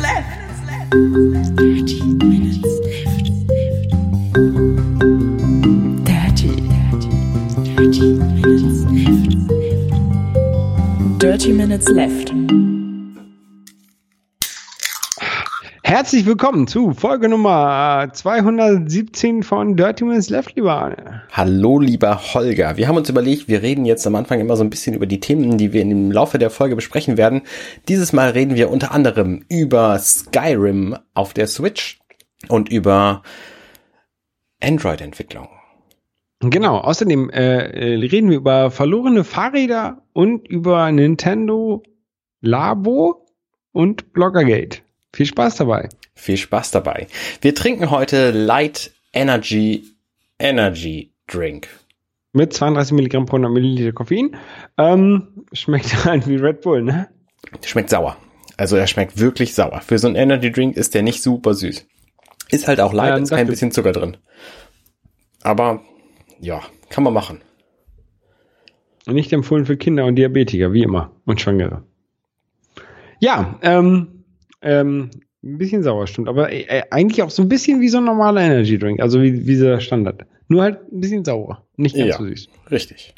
left. Dirty minutes left. Dirty, dirty, dirty minutes left. Dirty minutes left. Herzlich willkommen zu Folge Nummer 217 von Dirty Minutes Left, lieber. Hallo, lieber Holger. Wir haben uns überlegt, wir reden jetzt am Anfang immer so ein bisschen über die Themen, die wir im Laufe der Folge besprechen werden. Dieses Mal reden wir unter anderem über Skyrim auf der Switch und über Android-Entwicklung. Genau, außerdem äh, äh, reden wir über verlorene Fahrräder und über Nintendo Labo und Bloggergate. Viel Spaß dabei. Viel Spaß dabei. Wir trinken heute Light Energy Energy Drink. Mit 32 Milligramm pro 100 Milliliter Koffein. Ähm, schmeckt halt wie Red Bull, ne? Schmeckt sauer. Also er schmeckt wirklich sauer. Für so einen Energy Drink ist der nicht super süß. Ist halt auch light, Ähm, ist kein bisschen Zucker drin. Aber ja, kann man machen. Nicht empfohlen für Kinder und Diabetiker, wie immer. Und Schwangere. Ja, ähm, ähm, ein bisschen sauer, stimmt. Aber äh, eigentlich auch so ein bisschen wie so ein normaler Energy Drink. Also wie, wie dieser Standard. Nur halt ein bisschen sauer. Nicht ganz Ja. so süß. Richtig.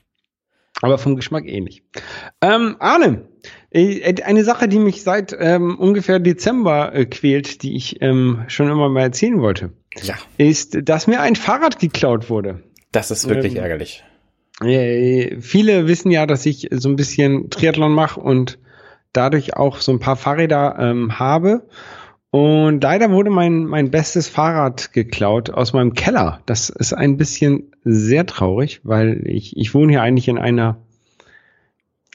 Aber vom Geschmack ähnlich. Ähm, Arne, äh, eine Sache, die mich seit ähm, ungefähr Dezember äh, quält, die ich ähm, schon immer mal erzählen wollte, Ja, ist, dass mir ein Fahrrad geklaut wurde. das ist wirklich Ähm, ärgerlich. Äh, viele wissen ja, dass ich so ein bisschen Triathlon mache und dadurch auch so ein paar Fahrräder ähm, habe. Und leider wurde mein, mein bestes Fahrrad geklaut aus meinem Keller. Das ist ein bisschen sehr traurig, weil ich, ich wohne hier eigentlich in einer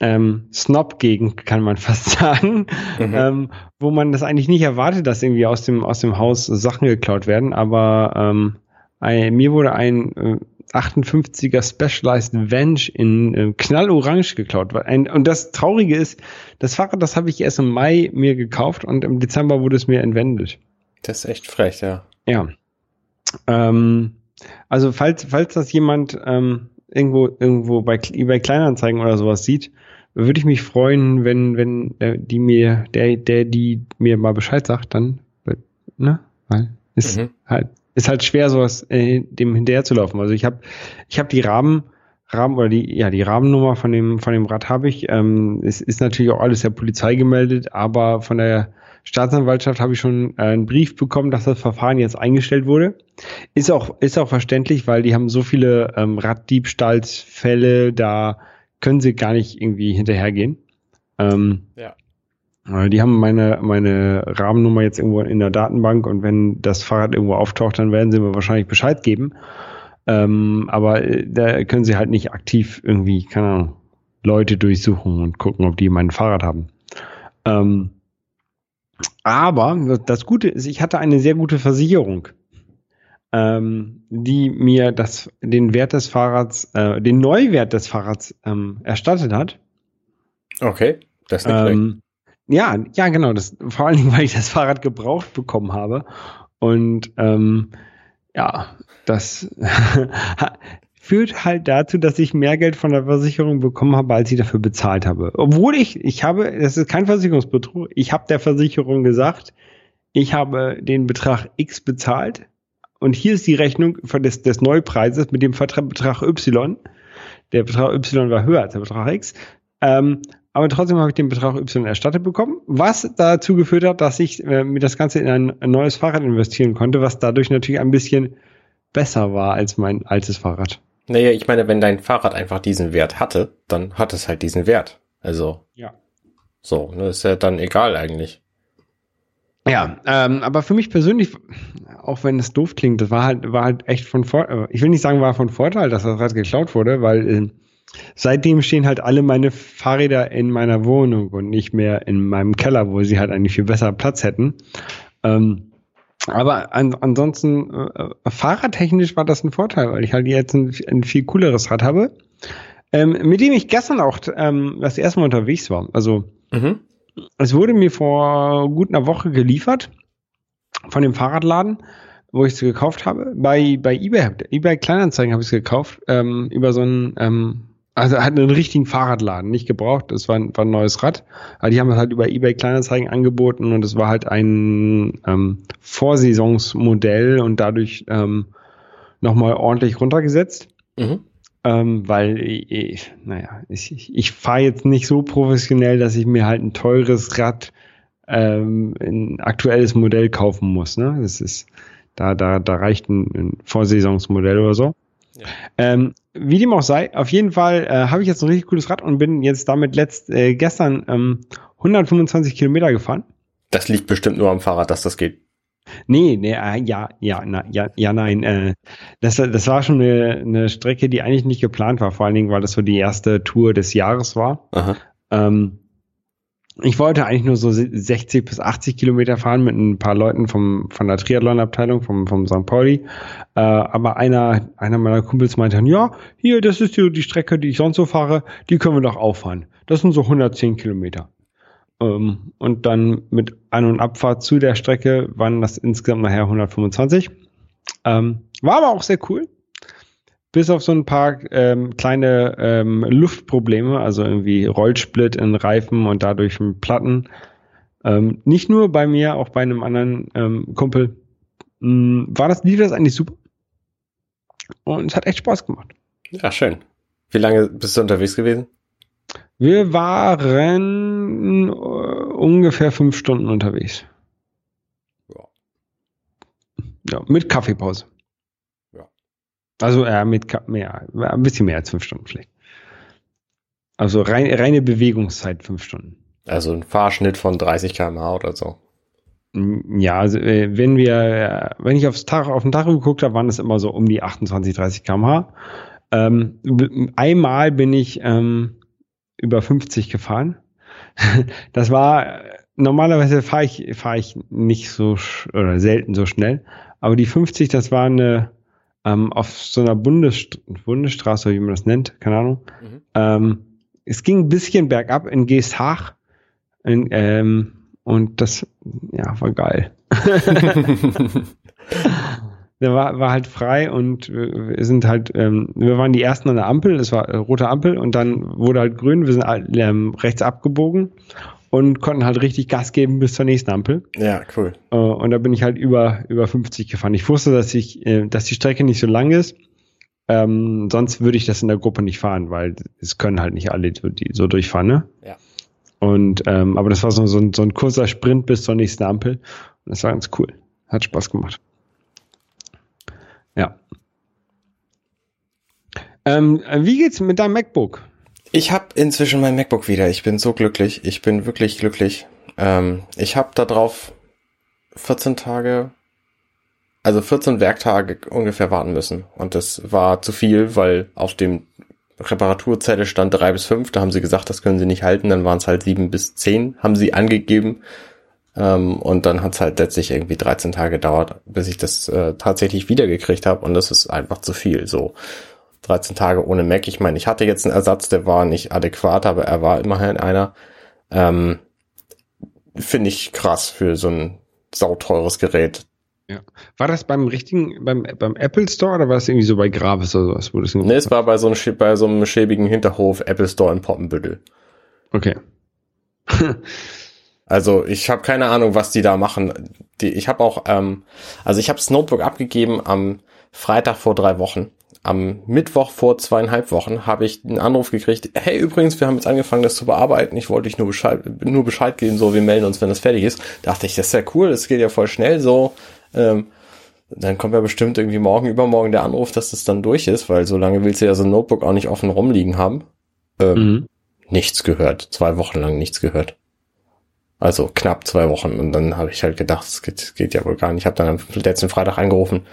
ähm, Snob-Gegend, kann man fast sagen, Mhm. ähm, wo man das eigentlich nicht erwartet, dass irgendwie aus dem, aus dem Haus Sachen geklaut werden. Aber ähm, mir wurde ein äh, 58er Specialized Venge in äh, knallorange geklaut. Ein, und das Traurige ist, das Fahrrad, das habe ich erst im Mai mir gekauft und im Dezember wurde es mir entwendet. Das ist echt frech, ja. Ja. Ähm, also falls, falls das jemand ähm, irgendwo, irgendwo bei eBay Kleinanzeigen oder sowas sieht, würde ich mich freuen, wenn, wenn äh, die mir, der, der, die mir mal Bescheid sagt, dann, wird- ne? Weil ist Mhm. halt, ist halt schwer, sowas äh, dem hinterher zu laufen. Also ich habe, ich habe die Rahmen, Rahmen oder die, ja, die Rahmennummer von dem, von dem Rad habe ich. Ähm, es ist natürlich auch alles der Polizei gemeldet, aber von der Staatsanwaltschaft habe ich schon äh, einen Brief bekommen, dass das Verfahren jetzt eingestellt wurde. Ist auch, ist auch verständlich, weil die haben so viele ähm, Raddiebstahlsfälle, da können sie gar nicht irgendwie hinterhergehen. Ähm, Ja. Äh, Die haben meine, meine Rahmennummer jetzt irgendwo in der Datenbank und wenn das Fahrrad irgendwo auftaucht, dann werden sie mir wahrscheinlich Bescheid geben. Ähm, aber äh, da können sie halt nicht aktiv irgendwie, keine Ahnung, Leute durchsuchen und gucken, ob die mein Fahrrad haben. Ähm, aber das Gute ist, ich hatte eine sehr gute Versicherung, ähm, die mir das, den Wert des Fahrrads, äh, den Neuwert des Fahrrads ähm, erstattet hat. Okay, das ist nicht. Ähm, ja, ja, genau. Das, vor allen Dingen, weil ich das Fahrrad gebraucht bekommen habe. Und ähm, ja, das führt halt dazu, dass ich mehr Geld von der Versicherung bekommen habe, als ich dafür bezahlt habe. Obwohl ich, ich habe, das ist kein Versicherungsbetrug, ich habe der Versicherung gesagt, ich habe den Betrag X bezahlt und hier ist die Rechnung des, des Neupreises mit dem Betrag Y. Der Betrag Y war höher als der Betrag X. Ähm, aber trotzdem habe ich den Betrag Y erstattet bekommen, was dazu geführt hat, dass ich äh, mir das Ganze in ein, ein neues Fahrrad investieren konnte, was dadurch natürlich ein bisschen besser war als mein altes Fahrrad. Naja, ich meine, wenn dein Fahrrad einfach diesen Wert hatte, dann hat es halt diesen Wert. Also, Ja. so, ne, ist ja dann egal eigentlich. Ja, ähm, aber für mich persönlich, auch wenn es doof klingt, das war halt, war halt echt von Vorteil. Ich will nicht sagen, war von Vorteil, dass das Rad geklaut wurde, weil äh, seitdem stehen halt alle meine Fahrräder in meiner Wohnung und nicht mehr in meinem Keller, wo sie halt eigentlich viel besser Platz hätten. Ähm, aber an, ansonsten, äh, fahrradtechnisch war das ein Vorteil, weil ich halt jetzt ein, ein viel cooleres Rad habe, ähm, mit dem ich gestern auch ähm, das erste Mal unterwegs war. Also Mhm. es wurde mir vor gut einer Woche geliefert von dem Fahrradladen, wo ich es gekauft habe. Bei, bei eBay, eBay Kleinanzeigen habe ich es gekauft, ähm, über so einen ähm, Also hat einen richtigen Fahrradladen, nicht gebraucht. Das war, ein- war ein neues Rad. Aber die haben es halt über eBay Kleinanzeigen angeboten und es war halt ein ähm, Vorsaisonsmodell und dadurch ähm, nochmal ordentlich runtergesetzt. Mhm. Ähm, weil ich, ich, naja, ich, ich, ich fahre jetzt nicht so professionell, dass ich mir halt ein teures Rad, ähm, ein aktuelles Modell kaufen muss. Ne? Das ist, da, da, da reicht ein, ein Vorsaisonsmodell oder so. Ja. Ähm, wie dem auch sei, auf jeden Fall äh, habe ich jetzt ein richtig cooles Rad und bin jetzt damit letzt, äh, gestern ähm, 125 Kilometer gefahren. Das liegt bestimmt nur am Fahrrad, dass das geht. Nee, nee, äh, ja, ja, na, ja, ja, nein. Äh, das, das war schon eine, eine Strecke, die eigentlich nicht geplant war, vor allen Dingen, weil das so die erste Tour des Jahres war. Aha. Ähm, ich wollte eigentlich nur so 60 bis 80 Kilometer fahren mit ein paar Leuten vom, von der Triathlon-Abteilung, vom, vom St. Pauli. Äh, aber einer, einer meiner Kumpels meinte dann, ja, hier, das ist die, die Strecke, die ich sonst so fahre, die können wir doch auffahren. Das sind so 110 Kilometer. Ähm, und dann mit An- und Abfahrt zu der Strecke waren das insgesamt nachher 125. Ähm, war aber auch sehr cool. Bis auf so ein paar ähm, kleine ähm, Luftprobleme, also irgendwie Rollsplit in Reifen und dadurch Platten. Ähm, nicht nur bei mir, auch bei einem anderen ähm, Kumpel. Mh, war das, lief das eigentlich super. Und es hat echt Spaß gemacht. Ja, schön. Wie lange bist du unterwegs gewesen? Wir waren äh, ungefähr fünf Stunden unterwegs. Ja, mit Kaffeepause. Also äh, mit mehr, ein bisschen mehr als fünf Stunden vielleicht. Also rein, reine Bewegungszeit fünf Stunden. Also ein Fahrschnitt von 30 km/h oder so. Mm, Ja, also äh, wenn wir, äh, wenn ich aufs Tag, auf den Tag geguckt habe, waren es immer so um die 28, 30 km/h. Ähm, einmal bin ich ähm, über 50 gefahren. Das war äh, normalerweise fahre ich fahre ich nicht so oder selten so schnell, aber die 50, das war eine ähm, auf so einer Bundesst Bundesstraße, wie man das nennt, keine Ahnung. Mhm. Ähm, es ging ein bisschen bergab in Geesthaach in, ähm, und das ja war geil. Der war, war halt frei und wir sind halt, ähm, wir waren die ersten an der Ampel, es war äh, rote Ampel und dann wurde halt grün, wir sind ähm, rechts abgebogen und konnten halt richtig Gas geben bis zur nächsten Ampel. ja, cool. Äh, und da bin ich halt über, über 50 gefahren. Ich wusste, dass ich, äh, dass die Strecke nicht so lang ist. Ähm, sonst würde ich das in der Gruppe nicht fahren, weil es können halt nicht alle so, die, so durchfahren, ne? Ja. Und ähm, aber das war so, so, ein, so ein kurzer Sprint bis zur nächsten Ampel. Und das war ganz cool. Hat Spaß gemacht. Ja. Ähm, wie geht's mit deinem MacBook? Ich habe inzwischen mein MacBook wieder. Ich bin so glücklich. Ich bin wirklich glücklich. Ähm, ich habe drauf 14 Tage, also 14 Werktage ungefähr warten müssen. Und das war zu viel, weil auf dem Reparaturzettel stand drei bis fünf. Da haben sie gesagt, das können sie nicht halten. Dann waren es halt sieben bis zehn, haben sie angegeben. Ähm, und dann hat es halt letztlich irgendwie 13 Tage gedauert, bis ich das äh, tatsächlich wiedergekriegt habe. Und das ist einfach zu viel. So 13 Tage ohne Mac. Ich meine, ich hatte jetzt einen Ersatz, der war nicht adäquat, aber er war immerhin einer. Ähm, Finde ich krass für so ein sauteures Gerät. Ja. War das beim richtigen, beim, beim Apple Store oder war das irgendwie so bei Gravis oder sowas? Wo das Ne, es war bei so, einem, bei so einem schäbigen Hinterhof Apple Store in Poppenbüttel. Okay. Also ich habe keine Ahnung, was die da machen. Die, ich habe auch, ähm, also ich habe das Notebook abgegeben am Freitag vor drei Wochen. Am Mittwoch vor zweieinhalb Wochen habe ich einen Anruf gekriegt. Hey, übrigens, wir haben jetzt angefangen, das zu bearbeiten. Ich wollte dich nur Bescheid, nur Bescheid geben, so wir melden uns, wenn das fertig ist. Dachte ich, das ist ja cool, das geht ja voll schnell so. Ähm, dann kommt ja bestimmt irgendwie morgen, übermorgen der Anruf, dass das dann durch ist, weil so lange willst du ja so ein Notebook auch nicht offen rumliegen haben. Ähm, Mhm. nichts gehört. Zwei Wochen lang nichts gehört. Also knapp zwei Wochen. Und dann habe ich halt gedacht, es geht, geht ja wohl gar nicht. Ich habe dann am letzten Freitag angerufen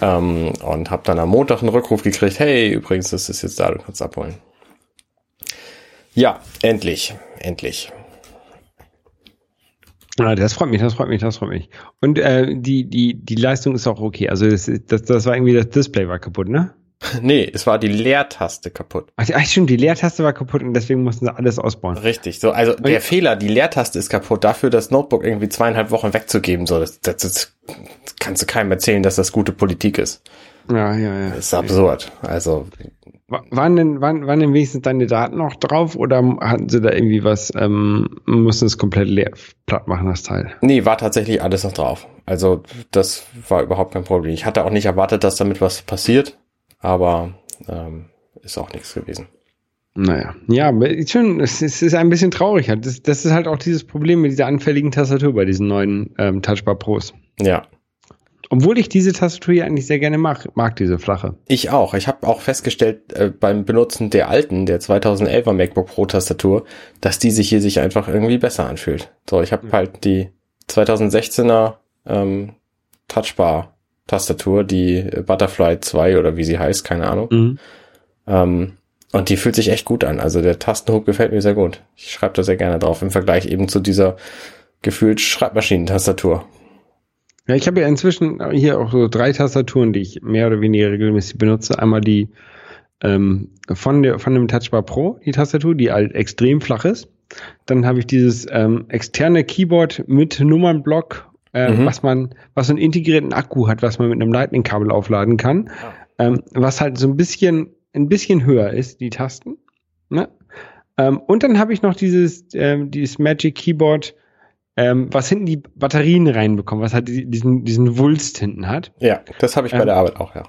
ähm, und habe dann am Montag einen Rückruf gekriegt. Hey, übrigens, das ist jetzt da, du kannst abholen. Ja, endlich, endlich. Ah, das freut mich, das freut mich, das freut mich. Und äh, die, die, die Leistung ist auch okay. Also das, das, das war irgendwie, das Display war kaputt, ne? Nee, es war die Leertaste kaputt. Ach, ach stimmt, die Leertaste war kaputt und deswegen mussten sie alles ausbauen. Richtig, so, also der Fehler, die Leertaste ist kaputt, dafür das Notebook irgendwie zweieinhalb Wochen wegzugeben, so, das, das, das kannst du keinem erzählen, dass das gute Politik ist. Ja, ja, ja. Das ist absurd. Also, Wa- Waren denn, waren, waren denn wenigstens deine Daten noch drauf oder hatten sie da irgendwie was, ähm, mussten es komplett leer platt machen, das Teil? nee, war tatsächlich alles noch drauf. Also, das war überhaupt kein Problem. Ich hatte auch nicht erwartet, dass damit was passiert, aber ähm, ist auch nichts gewesen. Naja, ja, schon, es ist, ein bisschen traurig. halt. Das, das ist halt auch dieses Problem mit dieser anfälligen Tastatur bei diesen neuen ähm, Touchbar Pros. Ja, Obwohl ich diese Tastatur hier eigentlich sehr gerne mag, mag diese flache. Ich auch. Ich habe auch festgestellt äh, beim Benutzen der alten, der 2011er MacBook Pro Tastatur, dass die sich hier sich einfach irgendwie besser anfühlt. So, ich habe halt die 2016er ähm, Touchbar Tastatur, die Butterfly 2 oder wie sie heißt, keine Ahnung. Mhm. Ähm, und die fühlt sich echt gut an. Also der Tastenhub gefällt mir sehr gut. Ich schreibe da sehr gerne drauf im Vergleich eben zu dieser gefühlt Schreibmaschinentastatur. Ja, ich habe ja inzwischen hier auch so drei Tastaturen, die ich mehr oder weniger regelmäßig benutze. Einmal die ähm, von, der, von dem Touchbar Pro, die Tastatur, die halt extrem flach ist. Dann habe ich dieses ähm, externe Keyboard mit Nummernblock, äh, Mhm. was man, was einen integrierten Akku hat, was man mit einem Lightning-Kabel aufladen kann. Ähm, was halt so ein bisschen, ein bisschen höher ist, die Tasten. Ne? Ähm, und dann habe ich noch dieses, ähm, dieses Magic Keyboard, ähm, was hinten die Batterien reinbekommt, was halt die- diesen, diesen Wulst hinten hat. Ja, das habe ich bei Ähm, der Arbeit auch, ja.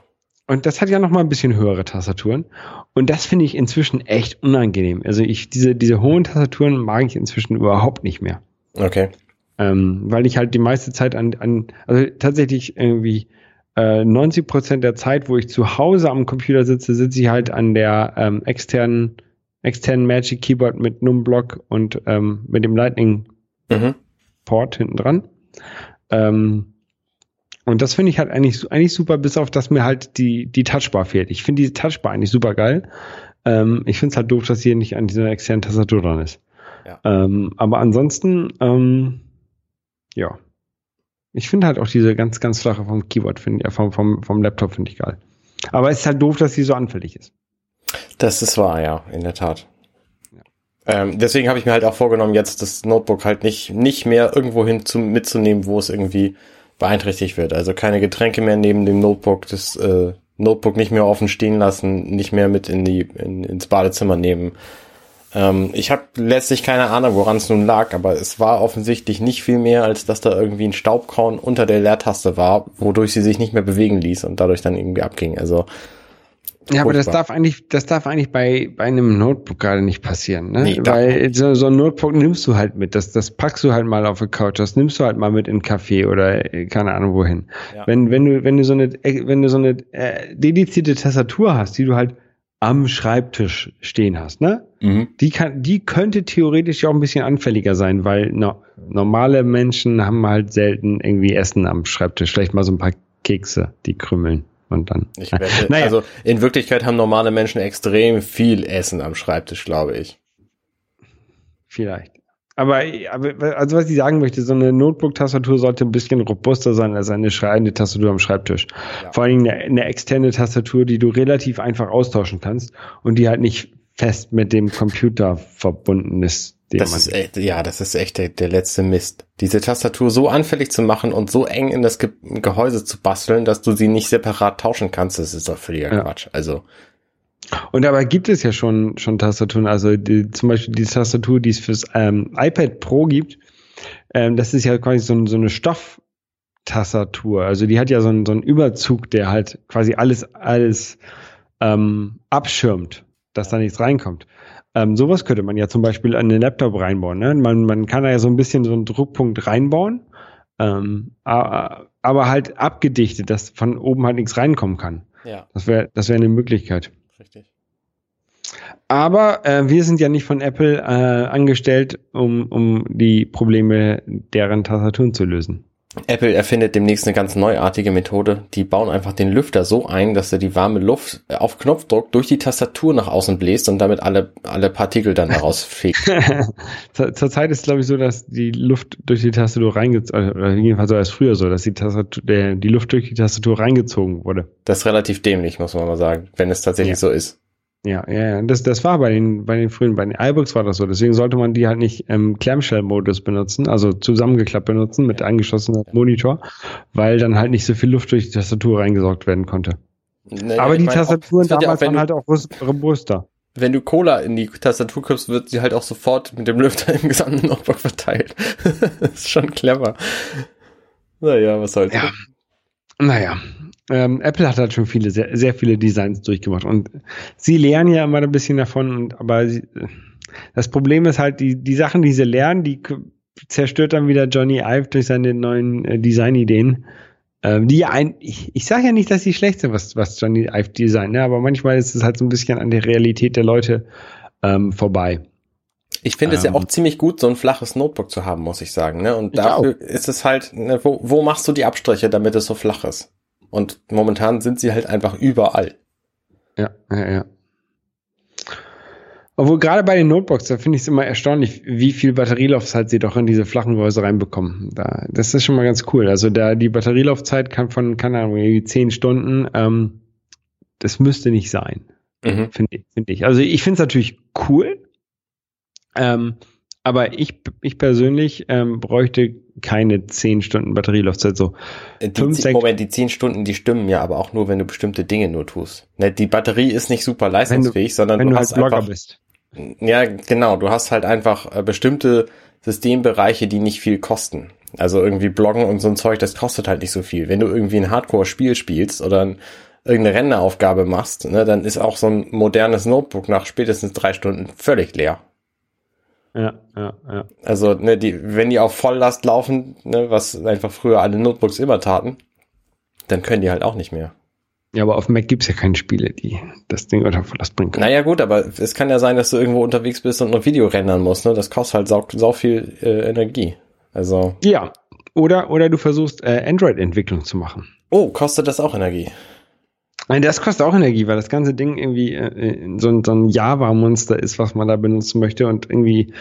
Und das hat ja noch mal ein bisschen höhere Tastaturen. Und das finde ich inzwischen echt unangenehm. Also ich, diese, diese hohen Tastaturen mag ich inzwischen überhaupt nicht mehr. Okay. Ähm, weil ich halt die meiste Zeit an, an also tatsächlich irgendwie äh, 90 Prozent der Zeit, wo ich zu Hause am Computer sitze, sitze ich halt an der ähm, externen, externen Magic Keyboard mit Numblock und ähm, mit dem Lightning Mhm. Port hinten dran. Ähm, und das finde ich halt eigentlich, eigentlich super, bis auf dass mir halt die, die Touchbar fehlt. Ich finde diese Touchbar eigentlich super geil. Ähm, ich finde es halt doof, dass hier nicht an dieser externen Tastatur dran ist. Ja. Ähm, aber ansonsten, ähm, ja. Ich finde halt auch diese ganz, ganz flache vom Keyboard, finde ich, vom, vom, vom Laptop finde ich geil. Aber es ist halt doof, dass sie so anfällig ist. Das ist wahr, ja, in der Tat. Ähm, deswegen habe ich mir halt auch vorgenommen, jetzt das Notebook halt nicht, nicht mehr irgendwo hin zu, mitzunehmen, wo es irgendwie beeinträchtigt wird. Also keine Getränke mehr neben dem Notebook, das äh, Notebook nicht mehr offen stehen lassen, nicht mehr mit in die, in, ins Badezimmer nehmen. Ähm, ich habe letztlich keine Ahnung, woran es nun lag, aber es war offensichtlich nicht viel mehr, als dass da irgendwie ein Staubkorn unter der Leertaste war, wodurch sie sich nicht mehr bewegen ließ und dadurch dann irgendwie abging. Also Ja, aber das darf eigentlich, das darf eigentlich bei, bei einem Notebook gerade nicht passieren, ne? Nee, Weil so, so ein Notebook nimmst du halt mit. Das, das packst du halt mal auf die Couch, das nimmst du halt mal mit in einen Café oder äh, keine Ahnung wohin. Ja. Wenn, wenn du, wenn du so eine, äh, wenn du so eine äh, dedizierte Tastatur hast, die du halt am Schreibtisch stehen hast, ne? mhm. Die kann, die könnte theoretisch ja auch ein bisschen anfälliger sein, weil no, normale Menschen haben halt selten irgendwie Essen am Schreibtisch. Vielleicht mal so ein paar Kekse, die krümmeln und dann. Ich wette, Naja. also in Wirklichkeit haben normale Menschen extrem viel Essen am Schreibtisch, glaube ich. Vielleicht. Aber, aber also was ich sagen möchte, so eine Notebook-Tastatur sollte ein bisschen robuster sein als eine schreiende Tastatur am Schreibtisch. Ja. Vor allem eine, eine externe Tastatur, die du relativ einfach austauschen kannst und die halt nicht fest mit dem Computer verbunden ist. Das ist echt, ja, das ist echt der, der letzte Mist. Diese Tastatur so anfällig zu machen und so eng in das Ge Gehäuse zu basteln, dass du sie nicht separat tauschen kannst, das ist doch völliger Ja. Quatsch. Also, Und dabei gibt es ja schon, schon Tastaturen, also die, zum Beispiel die Tastatur, die es fürs ähm, iPad Pro gibt, ähm, das ist ja quasi so, so eine Stofftastatur. Also die hat ja so einen, so einen Überzug, der halt quasi alles, alles ähm, abschirmt, dass da nichts reinkommt. Ähm, sowas könnte man ja zum Beispiel an den Laptop reinbauen. Ne? Man, man kann da ja so ein bisschen so einen Druckpunkt reinbauen, ähm, aber halt abgedichtet, dass von oben halt nichts reinkommen kann. ja, Das wäre das wäre eine Möglichkeit. Richtig. Aber äh, wir sind ja nicht von Apple äh, angestellt, um, um die Probleme deren Tastaturen zu lösen. Apple erfindet demnächst eine ganz neuartige Methode. Die bauen einfach den Lüfter so ein, dass er die warme Luft auf Knopfdruck durch die Tastatur nach außen bläst und damit alle, alle Partikel dann daraus fegt. Zur- Zurzeit ist glaube ich so, dass die Luft durch die Tastatur reingezogen, oder jedenfalls war es früher so, dass die, Tastatur, der, die Luft durch die Tastatur reingezogen wurde. Das ist relativ dämlich, muss man mal sagen, wenn es tatsächlich Ja. so ist. Ja, ja, ja. Das, das war bei den, bei den frühen, bei den iBooks war das so. Deswegen sollte man die halt nicht im Clamshell-Modus benutzen, also zusammengeklappt benutzen mit angeschlossenem Monitor, weil dann halt nicht so viel Luft durch die Tastatur reingesaugt werden konnte. Naja, Aber die meine, Tastaturen wird ja damals auch, waren halt auch robuster. wenn du Cola in die Tastatur kippst, wird sie halt auch sofort mit dem Lüfter im gesamten Notebook verteilt. das ist schon clever. Naja, was soll's. Ja. Naja, ähm, Apple hat halt schon viele, sehr, sehr viele Designs durchgemacht und sie lernen ja immer ein bisschen davon, und, aber sie, das Problem ist halt, die, die Sachen, die sie lernen, die zerstört dann wieder Johnny Ive durch seine neuen äh, Designideen. Ähm, die ja ein, ich, ich sage ja nicht, dass sie schlecht sind, was, was Johnny Ive designt, ne? aber manchmal ist es halt so ein bisschen an der Realität der Leute ähm, vorbei. Ich finde es ja Ähm. auch ziemlich gut, so ein flaches Notebook zu haben, muss ich sagen. Ne? Und dafür ist es halt, ne, wo, wo machst du die Abstriche, damit es so flach ist? Und momentan sind sie halt einfach überall. Ja, ja, ja. Obwohl gerade bei den Notebooks, da finde ich es immer erstaunlich, wie viel Batterielaufzeit sie doch in diese flachen Gehäuse reinbekommen. Da, das ist schon mal ganz cool. Also da die Batterielaufzeit kann von, keine Ahnung, irgendwie 10 Stunden, ähm, das müsste nicht sein, Mhm. finde ich, finde ich. Also ich finde es natürlich cool, ähm, aber ich, ich persönlich ähm, bräuchte keine 10 Stunden Batterielaufzeit so. Die, Fünf, zehn- Moment, die zehn Stunden, die stimmen ja aber auch nur, wenn du bestimmte Dinge nur tust. Ne, die Batterie ist nicht super leistungsfähig, sondern Wenn du du hast halt Blogger einfach, bist. ja, genau, du hast halt einfach äh, bestimmte Systembereiche, die nicht viel kosten. Also irgendwie Bloggen und so ein Zeug, das kostet halt nicht so viel. Wenn du irgendwie ein Hardcore-Spiel spielst oder ein, irgendeine Renneraufgabe machst, ne, dann ist auch so ein modernes Notebook nach spätestens drei Stunden völlig leer. Ja, ja, ja. Also, ne, die, wenn die auf Volllast laufen, ne, was einfach früher alle Notebooks immer taten, dann können die halt auch nicht mehr. Ja, aber auf Mac gibt's ja keine Spiele, die das Ding unter Verlust bringen können. Naja, gut, aber es kann ja sein, dass du irgendwo unterwegs bist und noch Video rendern musst, ne? Das kostet halt sau, sau viel äh, Energie. Also, Ja. Oder, oder du versuchst, äh, Android-Entwicklung zu machen. oh, kostet das auch Energie? Nein, das kostet auch Energie, weil das ganze Ding irgendwie äh, so, ein- so ein Java-Monster ist, was man da benutzen möchte und irgendwie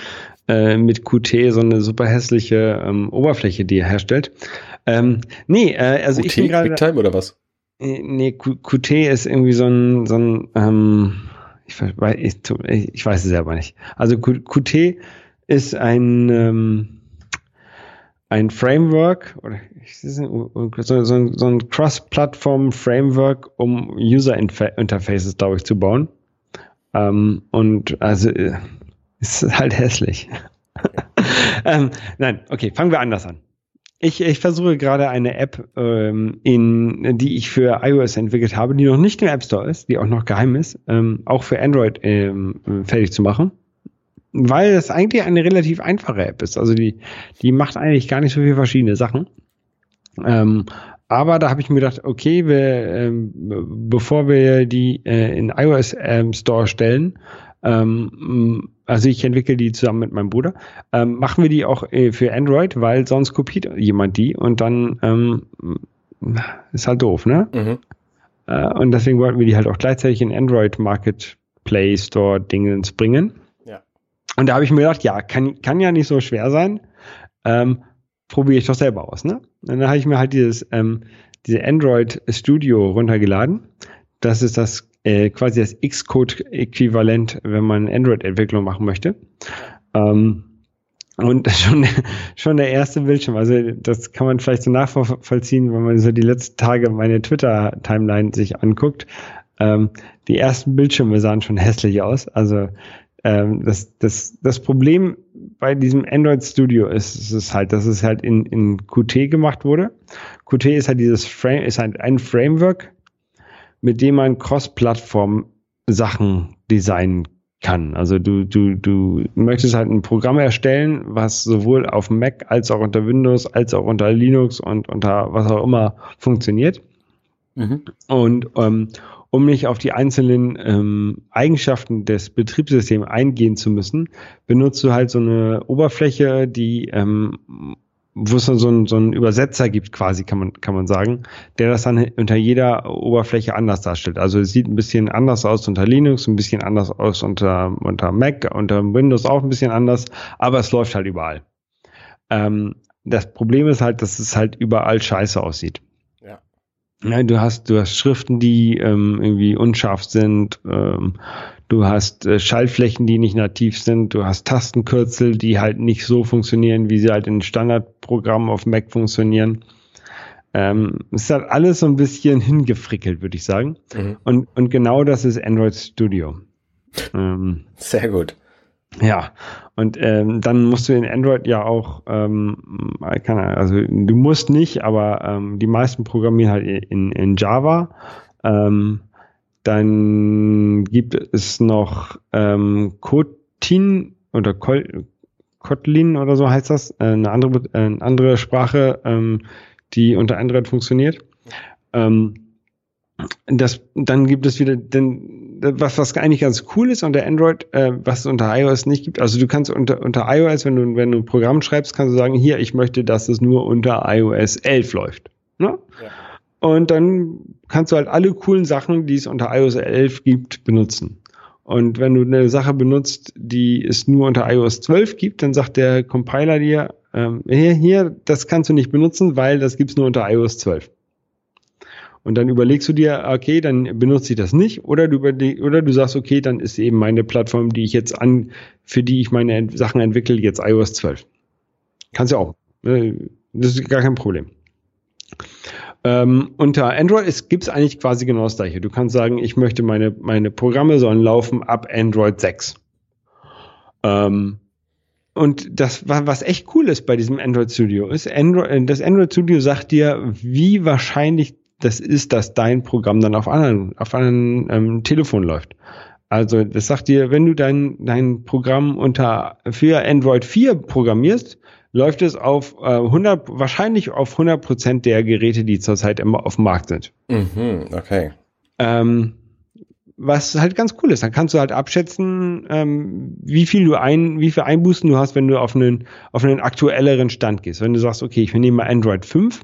äh, mit Qt so eine super hässliche ähm, Oberfläche, die er herstellt. Ähm, nee, äh, also ich bin QT, gerade. QuickTime oder was? Äh, Nee, Q- Qt ist irgendwie so ein, so ein ähm, ich, weiß, ich, ich weiß es selber nicht. Also Q- Qt ist ein, ähm, ein Framework oder so, so, so ein- Cross-Plattform-Framework, um User-Interfaces, glaube ich, zu bauen. Ähm, und also äh, ist halt hässlich. ähm, nein, okay, fangen wir anders an. Ich, ich versuche gerade eine App, ähm, in, die ich für iOS entwickelt habe, die noch nicht im App Store ist, die auch noch geheim ist, ähm, auch für Android ähm, fertig zu machen. Weil es eigentlich eine relativ einfache App ist. Also die, die macht eigentlich gar nicht so viele verschiedene Sachen. Ähm, aber da habe ich mir gedacht, okay, wir, ähm, bevor wir die äh, in iOS ähm, Store stellen, ähm, also ich entwickle die zusammen mit meinem Bruder, ähm, machen wir die auch äh, für Android, weil sonst kopiert jemand die und dann ähm, ist halt doof, ne? Mhm. Äh, und deswegen wollten wir die halt auch gleichzeitig in Android Market Play Store Dingens bringen. Ja. Und da habe ich mir gedacht, ja, kann, kann ja nicht so schwer sein. Ähm, Probiere ich doch selber aus, ne? Und dann habe ich mir halt dieses, ähm, diese Android Studio runtergeladen. Das ist das äh, quasi das Xcode-Äquivalent, wenn man Android-Entwicklung machen möchte. Ähm, und schon, schon der erste Bildschirm, also das kann man vielleicht so nachvollziehen, wenn man so die letzten Tage meine Twitter-Timeline sich anguckt. Ähm, die ersten Bildschirme sahen schon hässlich aus. Also ähm, das, das, das Problem bei diesem Android Studio ist, ist es halt, dass es halt in, in Qt gemacht wurde. Qt ist halt dieses Frame, ist halt ein Framework, mit dem man Cross-Plattform Sachen designen kann. Also du, du, du möchtest halt ein Programm erstellen, was sowohl auf Mac als auch unter Windows, als auch unter Linux und unter was auch immer funktioniert. Mhm. Und ähm, um nicht auf die einzelnen ähm, Eigenschaften des Betriebssystems eingehen zu müssen, benutzt du halt so eine Oberfläche, die ähm, wo es dann so einen, so einen Übersetzer gibt, quasi, kann man, kann man sagen, der das dann unter jeder Oberfläche anders darstellt. Also es sieht ein bisschen anders aus unter Linux, ein bisschen anders aus unter, unter Mac, unter Windows auch ein bisschen anders, aber es läuft halt überall. Ähm, das Problem ist halt, dass es halt überall scheiße aussieht. Ja, du hast, du hast Schriften, die ähm, irgendwie unscharf sind, ähm, du hast äh, Schaltflächen, die nicht nativ sind, du hast Tastenkürzel, die halt nicht so funktionieren, wie sie halt in Standardprogrammen auf Mac funktionieren. ähm, es ist halt alles so ein bisschen hingefrickelt, würde ich sagen. Mhm. Und, und genau das ist Android Studio. Ähm, Sehr gut. Ja, und ähm, dann musst du in Android ja auch, ähm, Ahnung, also du musst nicht, aber ähm, die meisten programmieren halt in, in Java. Ähm, dann gibt es noch ähm, Kotlin oder Kol Kotlin oder so heißt das, äh, eine andere, äh, eine andere Sprache, ähm, die unter Android funktioniert. Ähm, das, dann gibt es wieder den, was, was eigentlich ganz cool ist unter Android, äh, was es unter iOS nicht gibt. Also du kannst unter, unter iOS, wenn du, wenn du ein Programm schreibst, kannst du sagen, hier, ich möchte, dass es nur unter iOS 11 läuft. Ne? Ja. Und dann kannst du halt alle coolen Sachen, die es unter iOS 11 gibt, benutzen. Und wenn du eine Sache benutzt, die es nur unter iOS 12 gibt, dann sagt der Compiler dir, ähm, hier, hier, das kannst du nicht benutzen, weil das gibt's nur unter iOS 12. Und dann überlegst du dir, okay, dann benutze ich das nicht, oder du überleg, oder du sagst, okay, dann ist eben meine Plattform, die ich jetzt an, für die ich meine Ent Sachen entwickle, jetzt iOS 12. Kannst du auch. Äh, Das ist gar kein Problem. Ähm, unter Android gibt es eigentlich quasi genau das gleiche. Du kannst sagen, ich möchte meine, meine Programme sollen laufen ab Android 6. Ähm, und das, wa- was echt cool ist bei diesem Android Studio, ist, Android, äh, das Android Studio sagt dir, wie wahrscheinlich das ist, dass dein Programm dann auf anderen, auf anderen ähm, Telefon läuft. Also das sagt dir, wenn du dein, dein Programm unter für Android 4 programmierst, läuft es auf äh, 100, wahrscheinlich auf 100 Prozent der Geräte, die zurzeit immer auf dem Markt sind. Mhm, okay. Ähm, was halt ganz cool ist. Dann kannst du halt abschätzen, ähm, wie viel du ein, wie viel Einbußen du hast, wenn du auf einen, auf einen aktuelleren Stand gehst. Wenn du sagst, okay, ich nehme mal Android 5,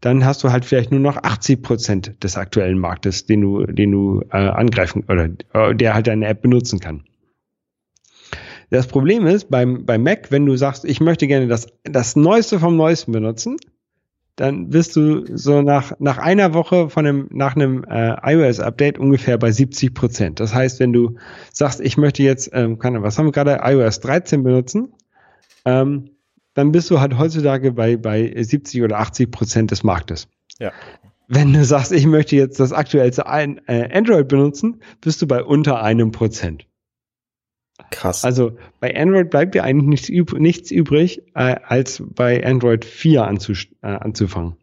dann hast du halt vielleicht nur noch 80 Prozent des aktuellen Marktes, den du, den du äh, angreifen oder äh, der halt deine App benutzen kann. Das Problem ist beim, beim Mac, wenn du sagst, ich möchte gerne das, das Neueste vom Neuesten benutzen, dann bist du so nach, nach einer Woche von einem, nach einem äh, iOS-Update ungefähr bei 70 Prozent. Das heißt, wenn du sagst, ich möchte jetzt, ähm, keine, was haben wir gerade, iOS 13 benutzen, ähm, dann bist du halt heutzutage bei, bei 70 oder 80 Prozent des Marktes. Ja. Wenn du sagst, ich möchte jetzt das aktuellste äh, Android benutzen, bist du bei unter einem Prozent. Krass. Also bei Android bleibt dir eigentlich nichts, üb nichts übrig, äh, als bei Android 4 anzus äh, anzufangen.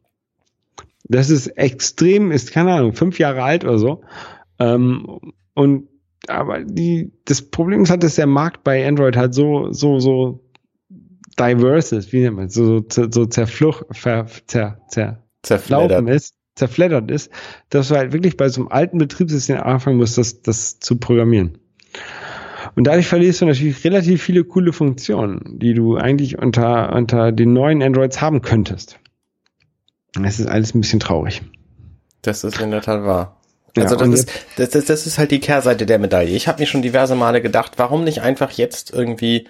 Das ist extrem, ist keine Ahnung, fünf Jahre alt oder so. Ähm, und aber die, das Problem ist halt, dass der Markt bei Android halt so, so, so diverse ist, wie nennt man es, so, so, so zerfluch, ver, zer, zer, Zerfleddert. ist, zerfleddert ist, dass du halt wirklich bei so einem alten Betriebssystem anfangen musst, das, das zu programmieren. Und dadurch verlierst du natürlich relativ viele coole Funktionen, die du eigentlich unter, unter den neuen Androids haben könntest. Das ist alles ein bisschen traurig. Das ist in der Tat wahr. Ja, Also das und ist, das, das, das ist halt die Kehrseite der Medaille. Ich habe mir schon diverse Male gedacht, warum nicht einfach jetzt irgendwie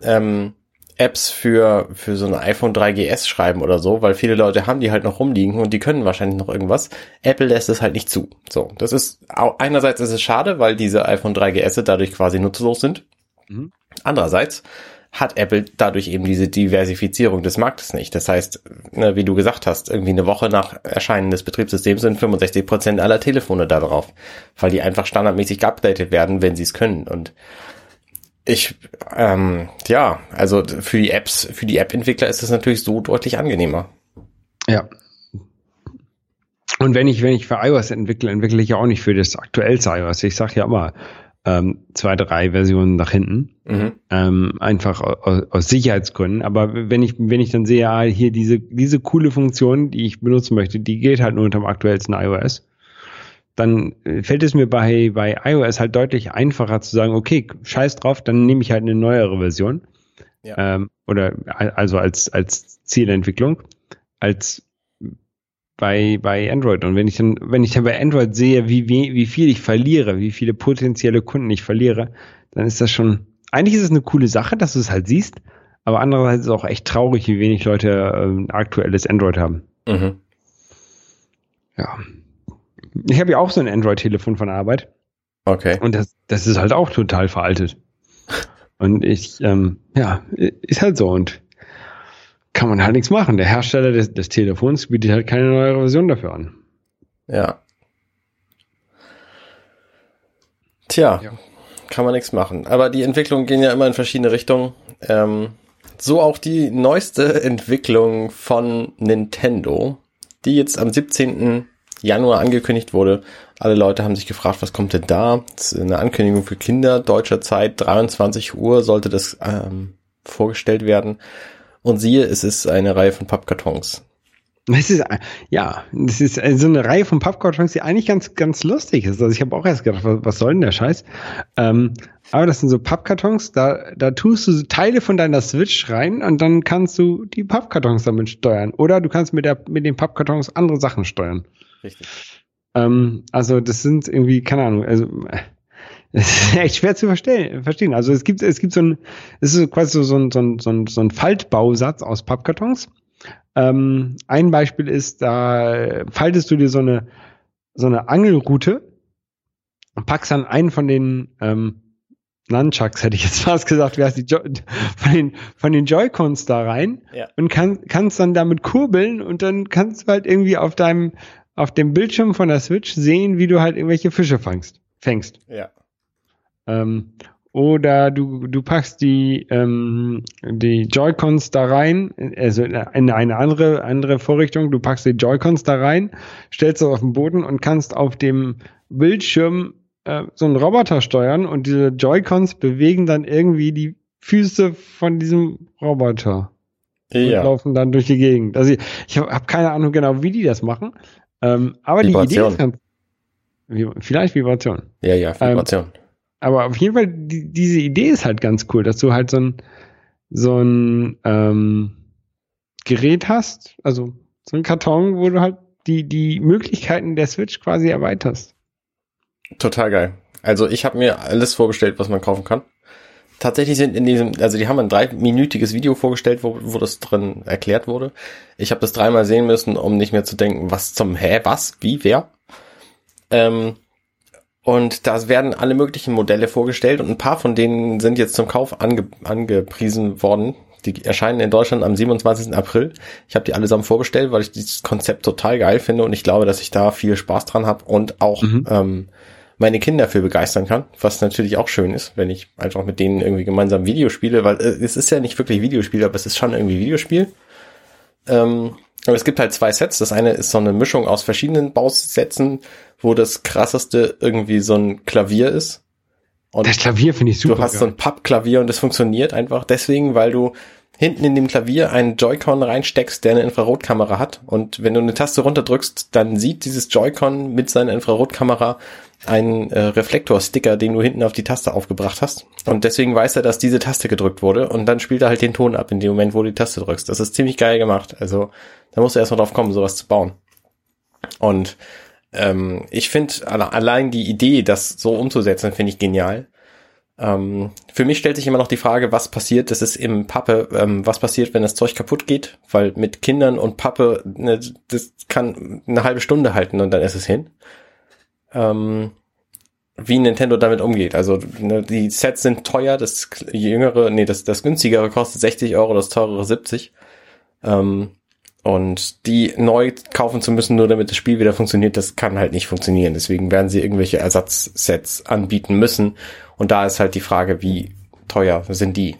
ähm, Apps für, für so ein iPhone 3GS schreiben oder so, weil viele Leute haben die halt noch rumliegen und die können wahrscheinlich noch irgendwas. Apple lässt es halt nicht zu. So, das ist einerseits ist es schade, weil diese iPhone 3GS dadurch quasi nutzlos sind. Mhm. Andererseits hat Apple dadurch eben diese Diversifizierung des Marktes nicht. Das heißt, ne, wie du gesagt hast, irgendwie eine Woche nach Erscheinen des Betriebssystems sind 65 Prozent aller Telefone da drauf, weil die einfach standardmäßig geupdatet werden, wenn sie es können. Und ich, ähm, ja, also für die Apps, für die App-Entwickler ist es natürlich so deutlich angenehmer. Ja. Und wenn ich, wenn ich für iOS entwickle, entwickle ich ja auch nicht für das aktuellste iOS. Ich sage ja immer ähm, zwei, drei Versionen nach hinten. Mhm. ähm, einfach aus, aus Sicherheitsgründen. Aber wenn ich, wenn ich dann sehe, ah, hier diese, diese coole Funktion, die ich benutzen möchte, die geht halt nur unter dem aktuellsten iOS, dann äh, fällt es mir bei, bei iOS halt deutlich einfacher zu sagen, okay, scheiß drauf, dann nehme ich halt eine neuere Version. Ja. Ähm, oder also als, als Zielentwicklung, als bei, bei Android. Und wenn ich dann, wenn ich dann bei Android sehe, wie, wie, wie viel ich verliere, wie viele potenzielle Kunden ich verliere, dann ist das schon, eigentlich ist es eine coole Sache, dass du es halt siehst, aber andererseits ist es auch echt traurig, wie wenig Leute ähm, aktuelles Android haben. Mhm. Ja. Ich habe ja auch so ein Android-Telefon von der Arbeit Okay. und das, das ist halt auch total veraltet. Und ich, ähm, ja, ist halt so und kann man halt nichts machen. Der Hersteller des, des Telefons bietet halt keine neue Version dafür an. Ja. Tja, Ja. kann man nichts machen. Aber die Entwicklungen gehen ja immer in verschiedene Richtungen. Ähm, so auch die neueste Entwicklung von Nintendo, die jetzt am 17. Januar angekündigt wurde. Alle Leute haben sich gefragt, was kommt denn da? Das ist eine Ankündigung für Kinder. Deutscher Zeit, 23 Uhr sollte das ähm, vorgestellt werden. Und siehe, es ist eine Reihe von Pappkartons. Das ist, ja, das ist äh, so eine Reihe von Pappkartons, die eigentlich ganz, ganz lustig ist. Also ich habe auch erst gedacht, was, was soll denn der Scheiß? Ähm, aber das sind so Pappkartons, da, da tust du Teile von deiner Switch rein und dann kannst du die Pappkartons damit steuern. Oder du kannst mit, der, mit den Pappkartons andere Sachen steuern. Richtig. Ähm, also das sind irgendwie, keine Ahnung, also es ist echt schwer zu verstehen. Also es gibt, es gibt so ein, es ist quasi so, so, ein, so, ein, so, ein, so ein Faltbausatz aus Pappkartons. Ähm, ein Beispiel ist, da faltest du dir so eine, so eine Angelrute und packst dann einen von den ähm, Nunchucks, hätte ich jetzt fast gesagt, wie heißt die jo von den, von den Joy-Cons da rein Ja. und kann, kannst dann damit kurbeln und dann kannst du halt irgendwie auf deinem, auf dem Bildschirm von der Switch sehen, wie du halt irgendwelche Fische fangst. fängst. Ja. Ähm, oder du, du packst die, ähm, die Joy-Cons da rein, also in eine andere, andere Vorrichtung, du packst die Joy-Cons da rein, stellst sie auf den Boden und kannst auf dem Bildschirm äh, so einen Roboter steuern und diese Joy-Cons bewegen dann irgendwie die Füße von diesem Roboter und Ja. laufen dann durch die Gegend. Also ich, ich habe hab keine Ahnung genau, wie die das machen, ähm, aber die Idee Vibration. ist ganz, vielleicht Vibration. Ja, ja, Vibration. Aber auf jeden Fall, die, diese Idee ist halt ganz cool, dass du halt so ein, so ein ähm, Gerät hast, also so ein Karton, wo du halt die, die Möglichkeiten der Switch quasi erweiterst. Total geil. Also ich habe mir alles vorgestellt, was man kaufen kann. Tatsächlich sind in diesem, also die haben ein dreiminütiges Video vorgestellt, wo, wo das drin erklärt wurde. Ich habe das dreimal sehen müssen, um nicht mehr zu denken, was zum Hä, was, wie, wer. Ähm, und da werden alle möglichen Modelle vorgestellt und ein paar von denen sind jetzt zum Kauf ange, angepriesen worden. Die erscheinen in Deutschland am 27. April. Ich habe die allesamt vorbestellt, weil ich dieses Konzept total geil finde und ich glaube, dass ich da viel Spaß dran habe und auch Mhm. ähm, meine Kinder für begeistern kann, was natürlich auch schön ist, wenn ich einfach mit denen irgendwie gemeinsam Videos spiele, weil äh, es ist ja nicht wirklich Videospiel, aber es ist schon irgendwie Videospiel. Ähm, aber es gibt halt zwei Sets. Das eine ist so eine Mischung aus verschiedenen Bausätzen, wo das krasseste irgendwie so ein Klavier ist. Und Das Klavier finde ich super. du hast so ein Pappklavier und das funktioniert einfach deswegen, weil du hinten in dem Klavier einen Joy-Con reinsteckst, der eine Infrarotkamera hat. Und wenn du eine Taste runterdrückst, dann sieht dieses Joy-Con mit seiner Infrarotkamera einen äh, Reflektorsticker, den du hinten auf die Taste aufgebracht hast. Und deswegen weiß er, dass diese Taste gedrückt wurde. Und dann spielt er halt den Ton ab in dem Moment, wo du die Taste drückst. Das ist ziemlich geil gemacht. Also da musst du erstmal drauf kommen, sowas zu bauen. Und ähm, ich finde alle- allein die Idee, das so umzusetzen, finde ich genial. Ähm, für mich stellt sich immer noch die Frage, was passiert, das ist im Pappe, ähm, was passiert, wenn das Zeug kaputt geht, weil mit Kindern und Pappe, ne, das kann eine halbe Stunde halten und dann ist es hin. Ähm, wie Nintendo damit umgeht. Also ne, die Sets sind teuer, das jüngere, nee, das, das günstigere kostet 60 Euro, das teurere 70. Ähm, und die neu kaufen zu müssen, nur damit das Spiel wieder funktioniert, das kann halt nicht funktionieren. Deswegen werden sie irgendwelche Ersatzsets anbieten müssen. Und da ist halt die Frage, wie teuer sind die?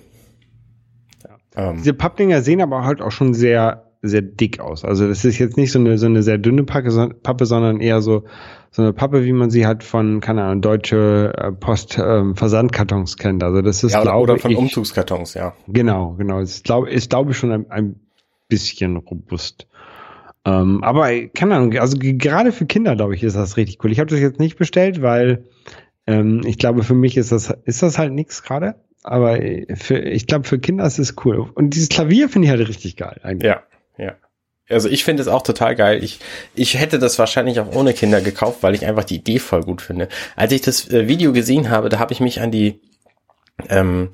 Ähm, Diese Pappdinger sehen aber halt auch schon sehr, sehr dick aus. Also das ist jetzt nicht so eine, so eine sehr dünne Packe, Pappe, sondern eher so, so eine Pappe, wie man sie halt von, keine Ahnung, deutsche äh, Post ähm, Versandkartons kennt. Also das ist, ja, oder, glaube oder von ich, Umzugskartons, ja. Genau, genau. Das ist, glaube ist, glaube ich, schon ein, ein bisschen robust. Ähm, aber keine Ahnung, also ge- gerade für Kinder, glaube ich, ist das richtig cool. Ich habe das jetzt nicht bestellt, weil ähm, ich glaube, für mich ist das, ist das halt nichts gerade. Aber äh, für, ich glaube, für Kinder ist es cool. Und dieses Klavier finde ich halt richtig geil. Eigentlich. Ja, ja. Also ich finde es auch total geil. Ich, ich hätte das wahrscheinlich auch ohne Kinder gekauft, weil ich einfach die Idee voll gut finde. Als ich das äh, Video gesehen habe, da habe ich mich an die ähm,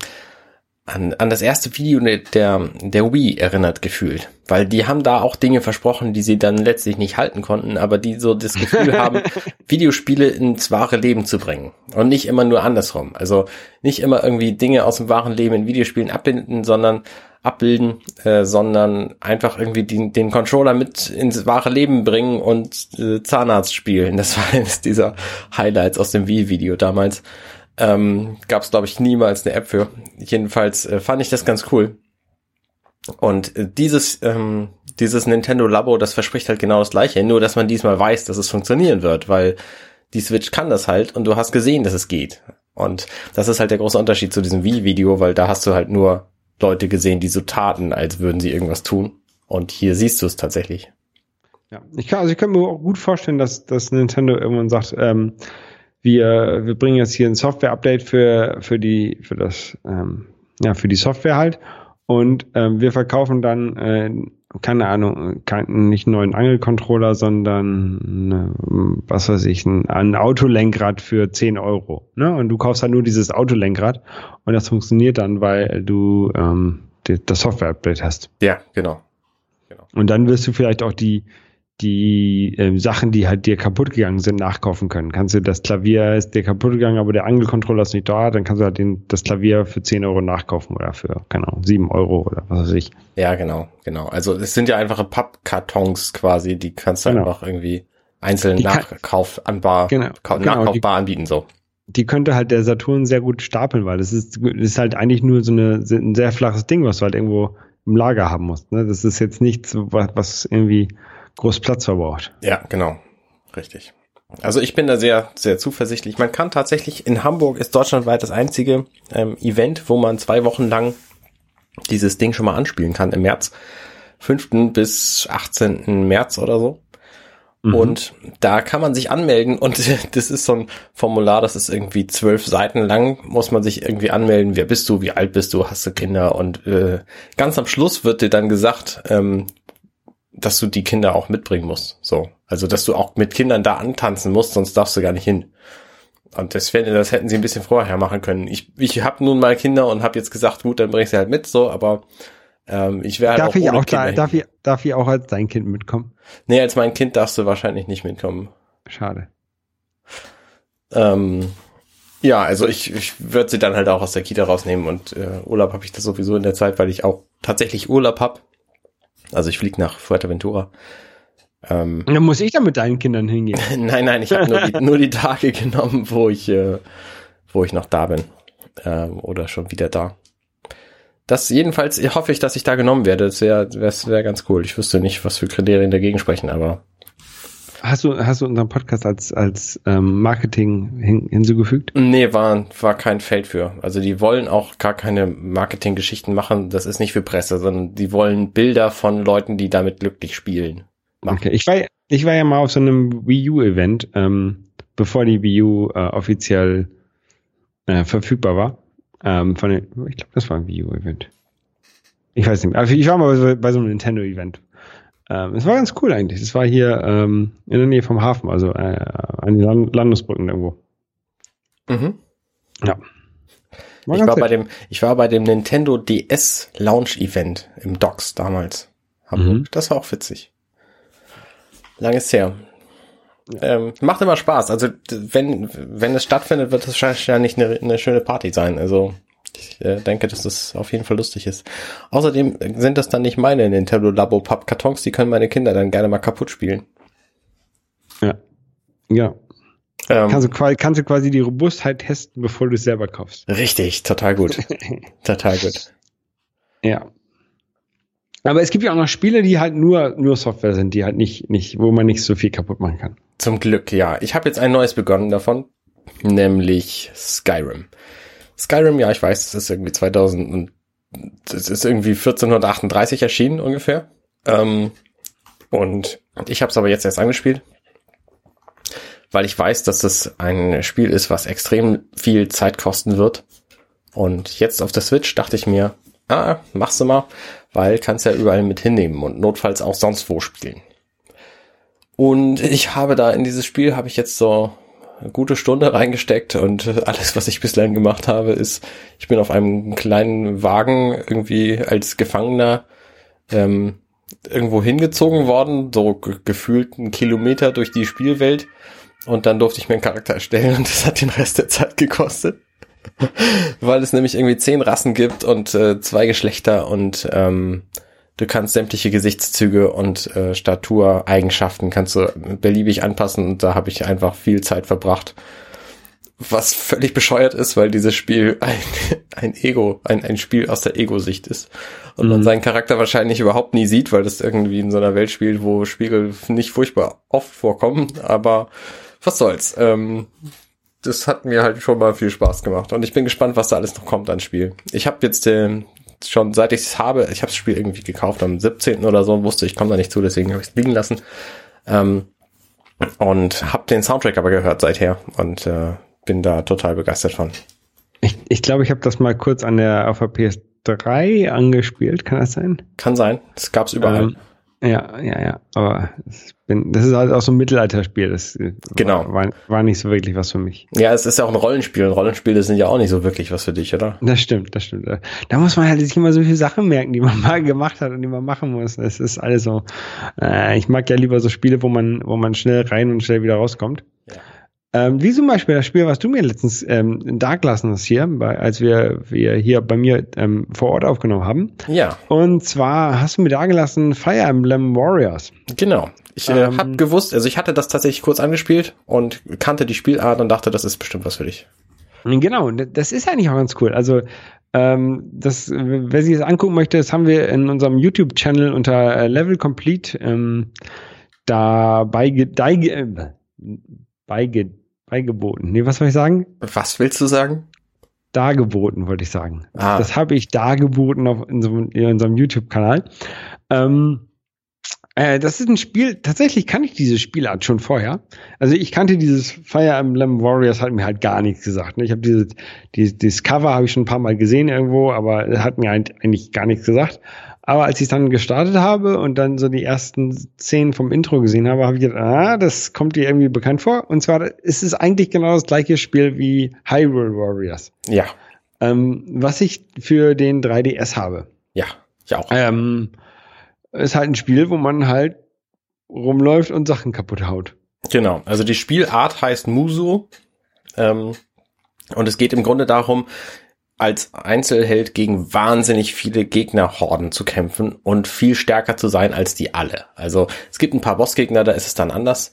an, an das erste Video der, der, der Wii erinnert gefühlt. Weil die haben da auch Dinge versprochen, die sie dann letztlich nicht halten konnten, aber die so das Gefühl haben, Videospiele ins wahre Leben zu bringen. Und nicht immer nur andersrum. Also nicht immer irgendwie Dinge aus dem wahren Leben in Videospielen abbinden, sondern abbilden, äh, sondern einfach irgendwie den, den Controller mit ins wahre Leben bringen und äh, Zahnarzt spielen. Das war eines dieser Highlights aus dem Wii-Video damals. Ähm, Gab es, glaube ich, niemals eine App für. Jedenfalls äh, fand ich das ganz cool. Und äh, dieses, ähm, dieses Nintendo Labo, das verspricht halt genau das gleiche, nur dass man diesmal weiß, dass es funktionieren wird, weil die Switch kann das halt und du hast gesehen, dass es geht. Und das ist halt der große Unterschied zu diesem Wii-Video, weil da hast du halt nur Leute gesehen, die so taten, als würden sie irgendwas tun. Und hier siehst du es tatsächlich. Ja, ich kann, also ich kann mir auch gut vorstellen, dass, dass Nintendo irgendwann sagt, ähm, wir, wir bringen jetzt hier ein Software-Update für, für die, für das, ähm, ja, für die Software halt. Und ähm, wir verkaufen dann, äh, keine Ahnung, kein, nicht einen neuen Angelcontroller, sondern äh, was weiß ich, ein, ein Autolenkrad für 10 Euro. Ne? Und du kaufst halt nur dieses Autolenkrad und das funktioniert dann, weil du ähm, die, das Software-Update hast. Ja, genau. Und dann wirst du vielleicht auch die, die ähm, Sachen, die halt dir kaputt gegangen sind, nachkaufen können. Kannst du das Klavier ist dir kaputt gegangen, aber der Angelcontroller ist nicht da, dann kannst du halt den, das Klavier für 10 Euro nachkaufen oder für, keine Ahnung, 7 Euro oder was weiß ich. Ja, genau, genau. Also es sind ja einfache Pappkartons quasi, die kannst du Genau. einfach irgendwie einzeln Die kann- Nachkauf anbar, Genau, kau- genau, nachkaufbar anbieten so. Die könnte halt der Saturn sehr gut stapeln, weil das ist, das ist halt eigentlich nur so eine, ein sehr flaches Ding, was du halt irgendwo im Lager haben musst. Ne? Das ist jetzt nichts, was irgendwie groß Platz verbraucht. Ja, genau. Richtig. Also ich bin da sehr, sehr zuversichtlich. Man kann tatsächlich, in Hamburg ist deutschlandweit das einzige ähm, Event, wo man zwei Wochen lang dieses Ding schon mal anspielen kann im März. 5. bis 18. März oder so. Mhm. Und da kann man sich anmelden und das ist so ein Formular, das ist irgendwie zwölf Seiten lang, muss man sich irgendwie anmelden, wer bist du, wie alt bist du, hast du Kinder und äh, ganz am Schluss wird dir dann gesagt, ähm, dass du die Kinder auch mitbringen musst. So, also dass du auch mit Kindern da antanzen musst, sonst darfst du gar nicht hin. Und das, das hätten sie ein bisschen vorher machen können. Ich, ich habe nun mal Kinder und habe jetzt gesagt, gut, dann bring ich sie halt mit, so, aber ähm, ich wäre halt Darf auch ich auch Kinder da, darf ich, darf ich auch als dein Kind mitkommen? Nee, als mein Kind darfst du wahrscheinlich nicht mitkommen. Schade. Ähm, ja, also ich, ich würde sie dann halt auch aus der Kita rausnehmen und äh, Urlaub habe ich das sowieso in der Zeit, weil ich auch tatsächlich Urlaub hab. Also ich flieg nach Fuerteventura. Ähm, Und dann muss ich da mit deinen Kindern hingehen. nein, nein, ich habe nur, die, nur die Tage genommen, wo ich, äh, wo ich noch da bin. Ähm, oder schon wieder da. Das jedenfalls hoffe ich, dass ich da genommen werde. Das wäre wär ganz cool. Ich wüsste nicht, was für Kriterien dagegen sprechen, aber Hast du, hast du unseren Podcast als, als ähm, Marketing hin, hinzugefügt? Nee, war, war kein Feld für. Also die wollen auch gar keine Marketinggeschichten machen. Das ist nicht für Presse, sondern die wollen Bilder von Leuten, die damit glücklich spielen. machen. Okay, ich war, ich war ja mal auf so einem Wii U-Event, ähm, bevor die Wii U äh, offiziell äh, verfügbar war. Ähm, von den, ich glaube, das war ein Wii U-Event. Ich weiß nicht mehr. Aber ich war mal bei so, bei so einem Nintendo-Event. Ähm, es war ganz cool eigentlich. Es war hier ähm, in der Nähe vom Hafen, also äh, an den Land Landesbrücken irgendwo. Mhm. Ja. War Ich war bei dem, ich war bei dem Nintendo DS Launch Event im Docks damals. Mhm. Das war auch witzig. Langes her. Ähm, macht immer Spaß. Also wenn, wenn es stattfindet, wird es wahrscheinlich eine, eine schöne Party sein. Also ich äh, denke, dass es auf jeden Fall lustig ist. Außerdem sind das dann nicht meine Nintendo Labo Pappkartons, die können meine Kinder dann gerne mal kaputt spielen. Ja. Ja. Ähm, Kannst, du quasi, kannst du quasi die Robustheit testen, bevor du es selber kaufst. richtig, total gut. total gut. Ja. Aber es gibt ja auch noch Spiele, die halt nur, nur Software sind, die halt nicht, nicht, wo man nicht so viel kaputt machen kann. Zum Glück, ja. Ich habe jetzt ein neues begonnen davon, nämlich Skyrim. Skyrim, ja, ich weiß, das ist irgendwie 2000 und das ist irgendwie 1438 erschienen ungefähr. Ähm, und ich habe es aber jetzt erst angespielt, weil ich weiß, dass das ein Spiel ist, was extrem viel Zeit kosten wird. Und jetzt auf der Switch dachte ich mir, ah, machst du mal, weil kannst ja überall mit hinnehmen und notfalls auch sonst wo spielen. Und ich habe da in dieses Spiel habe ich jetzt so gute Stunde reingesteckt und alles, was ich bislang gemacht habe, ist, ich bin auf einem kleinen Wagen irgendwie als Gefangener ähm, irgendwo hingezogen worden, so ge gefühlt einen Kilometer durch die Spielwelt und dann durfte ich mir einen Charakter erstellen und das hat den Rest der Zeit gekostet. Weil es nämlich irgendwie zehn Rassen gibt und äh, zwei Geschlechter und ähm, du kannst sämtliche Gesichtszüge und äh, Statureigenschaften kannst du beliebig anpassen und da habe ich einfach viel Zeit verbracht. Was völlig bescheuert ist, weil dieses Spiel ein, ein Ego, ein, ein Spiel aus der Ego-Sicht ist. Und man Mhm. seinen Charakter wahrscheinlich überhaupt nie sieht, weil das irgendwie in so einer Welt spielt, wo Spiegel nicht furchtbar oft vorkommen. Aber was soll's. Ähm, das hat mir halt schon mal viel Spaß gemacht. Und ich bin gespannt, was da alles noch kommt an Spiel. Ich habe jetzt äh, schon, seit ich es habe, ich habe das Spiel irgendwie gekauft am 17. oder so wusste, ich komme da nicht zu, deswegen habe ich es liegen lassen. Ähm, und habe den Soundtrack aber gehört seither und äh, bin da total begeistert von. Ich glaube, ich, glaub, ich habe das mal kurz an der auf der PS3 angespielt, kann das sein? Kann sein, das gab's überall. Ähm, ja, ja, ja. Aber bin, das ist halt auch so ein Mittelalterspiel. Das äh, Genau. war, war nicht so wirklich was für mich. ja, es ist ja auch ein Rollenspiel und Rollenspiele sind ja auch nicht so wirklich was für dich, oder? Das stimmt, das stimmt. Da muss man halt sich immer so viele Sachen merken, die man mal gemacht hat und die man machen muss. Es ist alles so. Äh, ich mag ja lieber so Spiele, wo man, wo man schnell rein und schnell wieder rauskommt. Ähm, wie zum Beispiel das Spiel, was du mir letztens ähm, dagelassen hast hier, bei, als wir, wir hier bei mir ähm, vor Ort aufgenommen haben. Ja, Und zwar hast du mir dagelassen Fire Emblem Warriors. genau. Ich äh, Ähm. habe gewusst, also ich hatte das tatsächlich kurz angespielt und kannte die Spielart und dachte, das ist bestimmt was für dich. Genau, das ist eigentlich auch ganz cool. Also, ähm, das, wer sich das angucken möchte, das haben wir in unserem YouTube-Channel unter äh, Level Complete ähm, da beige, beige, äh, beige, beigeboten. Nee, was soll ich sagen? Was willst du sagen? Dargeboten, wollte ich sagen. Ah. Das habe ich dargeboten auf in, so, in unserem YouTube-Kanal. Ähm, äh, das ist ein Spiel, tatsächlich kann ich diese Spielart schon vorher. Also ich kannte dieses Fire Emblem Warriors, hat mir halt gar nichts gesagt. ne? Ich habe dieses, dieses, dieses Cover habe ich schon ein paar Mal gesehen irgendwo, aber hat mir eigentlich gar nichts gesagt. Aber als ich dann gestartet habe und dann so die ersten Szenen vom Intro gesehen habe, habe ich gedacht, ah, das kommt dir irgendwie bekannt vor. Und zwar ist es eigentlich genau das gleiche Spiel wie Hyrule Warriors Ja, ähm, was ich für den 3DS habe. ja, ich auch. Ähm, ist halt ein Spiel, wo man halt rumläuft und Sachen kaputt haut. Genau, also die Spielart heißt Muso ähm, und es geht im Grunde darum, als Einzelheld gegen wahnsinnig viele Gegnerhorden zu kämpfen und viel stärker zu sein als die alle. Also es gibt ein paar Bossgegner, da ist es dann anders.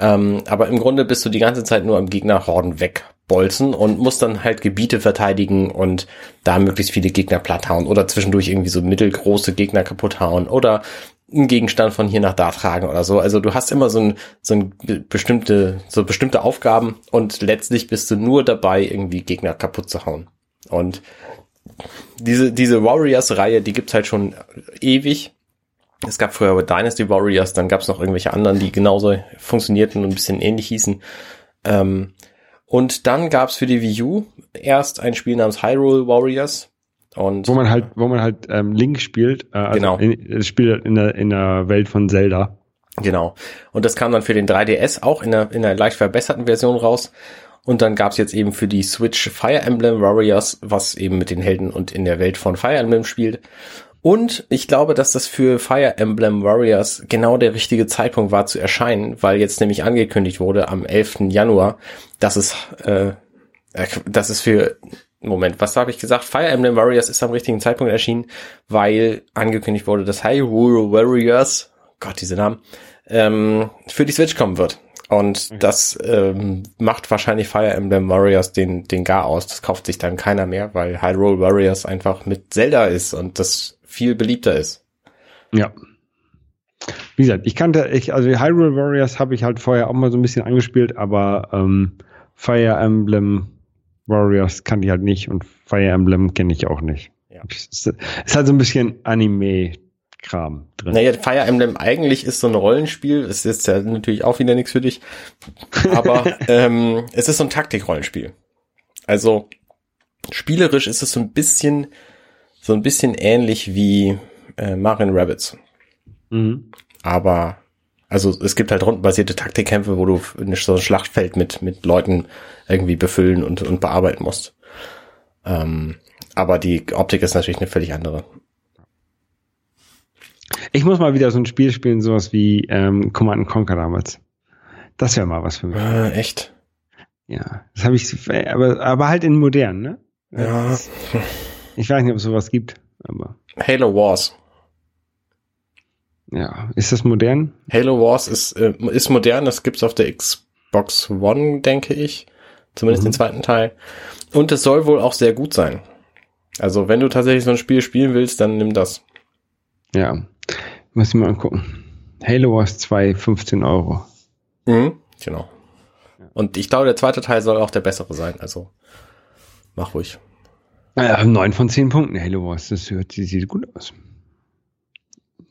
Ähm, aber im Grunde bist du die ganze Zeit nur am Gegnerhorden wegbolzen und musst dann halt Gebiete verteidigen und da möglichst viele Gegner platt hauen oder zwischendurch irgendwie so mittelgroße Gegner kaputt hauen oder einen Gegenstand von hier nach da tragen oder so. Also du hast immer so ein, so ein be- bestimmte, so bestimmte Aufgaben und letztlich bist du nur dabei, irgendwie Gegner kaputt zu hauen. Und diese, diese Warriors-Reihe, die gibt's halt schon ewig. Es gab früher aber Dynasty Warriors, dann gab's noch irgendwelche anderen, die genauso funktionierten und ein bisschen ähnlich hießen. Ähm, und dann gab's für die Wii U erst ein Spiel namens Hyrule Warriors. Und Wo man halt, wo man halt ähm, Link spielt. Äh, also Genau. In, das spielt in der, in der Welt von Zelda. Genau. Und das kam dann für den 3DS auch in einer, in einer leicht verbesserten Version raus. Und dann gab's jetzt eben für die Switch Fire Emblem Warriors, was eben mit den Helden und in der Welt von Fire Emblem spielt. Und ich glaube, dass das für Fire Emblem Warriors genau der richtige Zeitpunkt war zu erscheinen, weil jetzt nämlich angekündigt wurde am 11. Januar, dass es, äh, äh, dass es für Moment, was habe ich gesagt? Fire Emblem Warriors ist am richtigen Zeitpunkt erschienen, weil angekündigt wurde, dass Hyrule Warriors, Gott, diese Namen, ähm, für die Switch kommen wird. Und das ähm, macht wahrscheinlich Fire Emblem Warriors den, den Gar aus. Das kauft sich dann keiner mehr, weil Hyrule Warriors einfach mit Zelda ist und das viel beliebter ist. Ja. Wie gesagt, ich kannte, ich, also Hyrule Warriors habe ich halt vorher auch mal so ein bisschen angespielt, aber ähm, Fire Emblem Warriors kannte ich halt nicht und Fire Emblem kenne ich auch nicht. Ja. Es ist, halt so ein bisschen Anime-Kram drin. Naja, Fire Emblem eigentlich ist so ein Rollenspiel. Es ist ja natürlich auch wieder nichts für dich. Aber ähm, es ist so ein Taktikrollenspiel. Also spielerisch ist es so ein bisschen, so ein bisschen ähnlich wie äh, Mario Rabbits. Mhm. Aber also es gibt halt rundenbasierte Taktikkämpfe, wo du so ein Schlachtfeld mit mit Leuten irgendwie befüllen und und bearbeiten musst. Ähm, aber die Optik ist natürlich eine völlig andere. Ich muss mal wieder so ein Spiel spielen, sowas wie ähm, Command Conquer damals. Das wäre mal was für mich. Äh, echt? Ja, das habe ich, aber, aber halt in modern, ne? Ja. Ich weiß nicht, ob es sowas gibt, aber Halo Wars. ja, ist das modern? Halo Wars ist, äh, ist modern, das gibt's auf der Xbox One, denke ich. Zumindest den zweiten Teil. Und es soll wohl auch sehr gut sein. Also, wenn du tatsächlich so ein Spiel spielen willst, dann nimm das. Ja, muss ich mal angucken. Halo Wars 2, 15 Euro. Mhm, genau. Und ich glaube, der zweite Teil soll auch der bessere sein. Also, mach ruhig. Ja, 9 von 10 Punkten, Halo Wars, das hört, sieht sieht gut aus.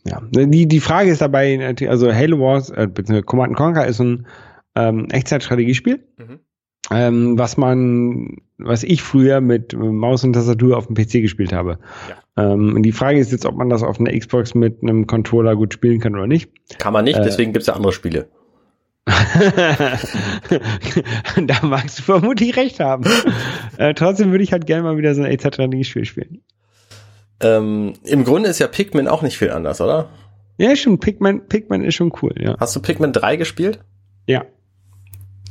Ja, die, die Frage ist dabei, also Halo Wars, äh, beziehungsweise Command Conquer ist ein ähm, Echtzeitstrategiespiel, Mhm. Ähm, was man, was ich früher mit Maus und Tastatur auf dem PC gespielt habe. Ähm, und die Frage ist jetzt, ob man das auf einer Xbox mit einem Controller gut spielen kann oder nicht. Kann man nicht, Äh. deswegen gibt's ja andere Spiele. da magst du vermutlich recht haben. äh, trotzdem würde ich halt gerne mal wieder so ein Echtzeitstrategiespiel spielen. Ähm, Im Grunde ist ja Pikmin auch nicht viel anders, oder? Ja, schon, Pikmin, Pikmin ist schon cool, ja. Hast du Pikmin 3 gespielt? Ja.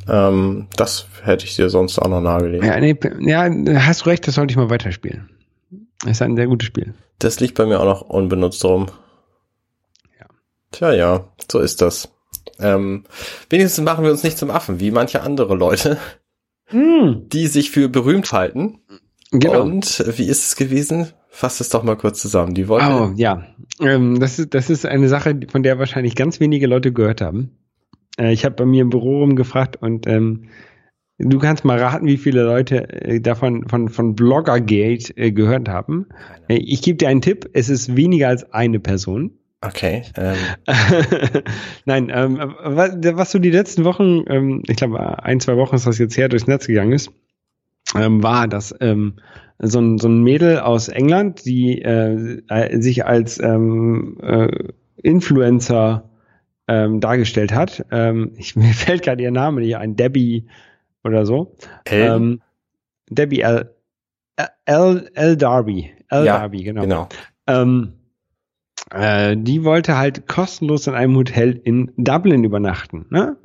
Ähm, das hätte ich dir sonst auch noch nahegelegt. Ja, nee, ja, hast du recht, das sollte ich mal weiterspielen. Das ist ein sehr gutes Spiel. Das liegt bei mir auch noch unbenutzt rum. Ja. Tja, ja, so ist das. Ähm, wenigstens machen wir uns nicht zum Affen, wie manche andere Leute, die sich für berühmt halten. Genau. Und wie ist es gewesen? Fass es doch mal kurz zusammen. Die wollten. Oh, ja. Ähm, das, ist, das ist eine Sache, von der wahrscheinlich ganz wenige Leute gehört haben. Äh, ich habe bei mir im Büro rumgefragt und ähm, du kannst mal raten, wie viele Leute äh, davon von, von Bloggergate äh, gehört haben. Äh, ich gebe dir einen Tipp, es ist weniger als eine Person. Okay. Ähm, Nein, ähm, was, was so die letzten Wochen, ähm, ich glaube ein, zwei Wochen ist das jetzt her, durchs Netz gegangen ist, ähm, war, dass ähm, so, ein, so ein Mädel aus England, die äh, äh, sich als ähm, äh, Influencer ähm, dargestellt hat. Ähm, ich, mir fällt gerade ihr Name nicht ein, Debbie oder so. L, Ähm, Debbie L. L. L. Darby. L. Ja, Darby, genau. genau. Ähm, äh, die wollte halt kostenlos in einem Hotel in Dublin übernachten. Ne?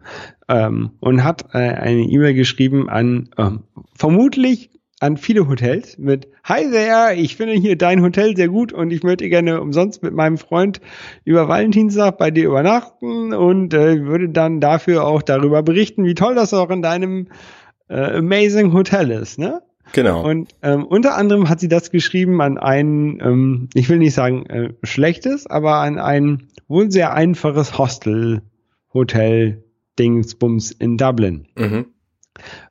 Ähm, und hat äh, eine E-Mail geschrieben an ähm, vermutlich an viele Hotels mit Hi there, ich finde hier dein Hotel sehr gut und ich möchte gerne umsonst mit meinem Freund über Valentinstag bei dir übernachten und äh, würde dann dafür auch darüber berichten, wie toll das auch in deinem äh, amazing Hotel ist, ne? Genau. Und ähm, unter anderem hat sie das geschrieben an ein, ähm, ich will nicht sagen äh, schlechtes, aber an ein wohl sehr einfaches Hostel, Hotel, Dingsbums in Dublin. mhm.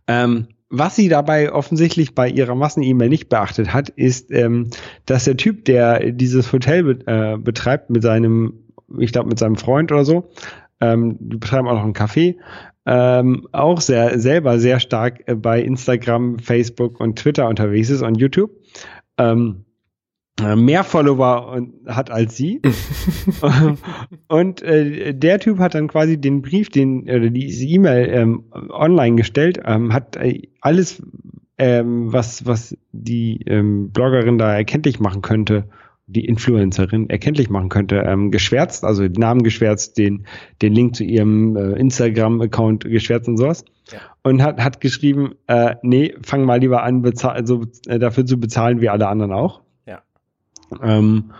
Ähm, was sie dabei offensichtlich bei ihrer Massen-E-Mail nicht beachtet hat, ist, ähm, dass der Typ, der dieses Hotel be äh, betreibt mit seinem, ich glaube mit seinem Freund oder so, ähm, die betreiben auch noch ein Café, ähm, auch sehr selber sehr stark äh, bei Instagram, Facebook und Twitter unterwegs ist und YouTube. Ähm, äh, mehr Follower und, hat als sie. und äh, der Typ hat dann quasi den Brief, den oder diese E-Mail ähm, online gestellt, ähm, hat äh, alles, ähm, was was die ähm, Bloggerin da erkenntlich machen könnte, die Influencerin erkenntlich machen könnte, ähm, geschwärzt, also den Namen geschwärzt, den den Link zu ihrem äh, Instagram-Account geschwärzt und sowas. Ja. Und hat hat geschrieben, äh, nee, fang mal lieber an, bezahl also, äh, dafür zu bezahlen wie alle anderen auch. Ähm,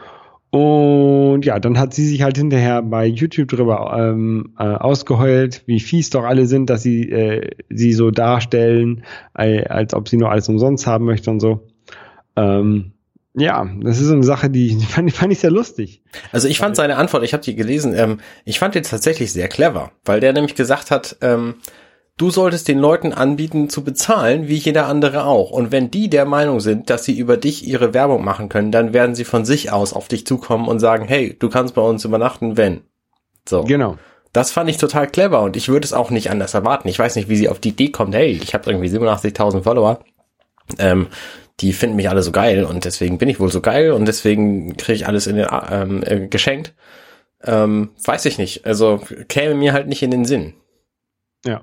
und ja, dann hat sie sich halt hinterher bei YouTube drüber ähm, äh, ausgeheult, wie fies doch alle sind, dass sie äh, sie so darstellen, äh, als ob sie nur alles umsonst haben möchte und so. Ähm, ja, das ist so eine Sache, die die fand, fand ich sehr lustig. Also ich fand seine Antwort, ich habe die gelesen, ähm, ich fand die tatsächlich sehr clever, weil der nämlich gesagt hat, ähm, du solltest den Leuten anbieten zu bezahlen, wie jeder andere auch. Und wenn die der Meinung sind, dass sie über dich ihre Werbung machen können, dann werden sie von sich aus auf dich zukommen und sagen, hey, du kannst bei uns übernachten, wenn. So. Genau. Das fand ich total clever und ich würde es auch nicht anders erwarten. Ich weiß nicht, wie sie auf die Idee kommt, hey, ich habe irgendwie 87.000 Follower. Ähm, die finden mich alle so geil und deswegen bin ich wohl so geil und deswegen kriege ich alles in den, ähm, äh, geschenkt. Ähm, weiß ich nicht. Also käme mir halt nicht in den Sinn. Ja.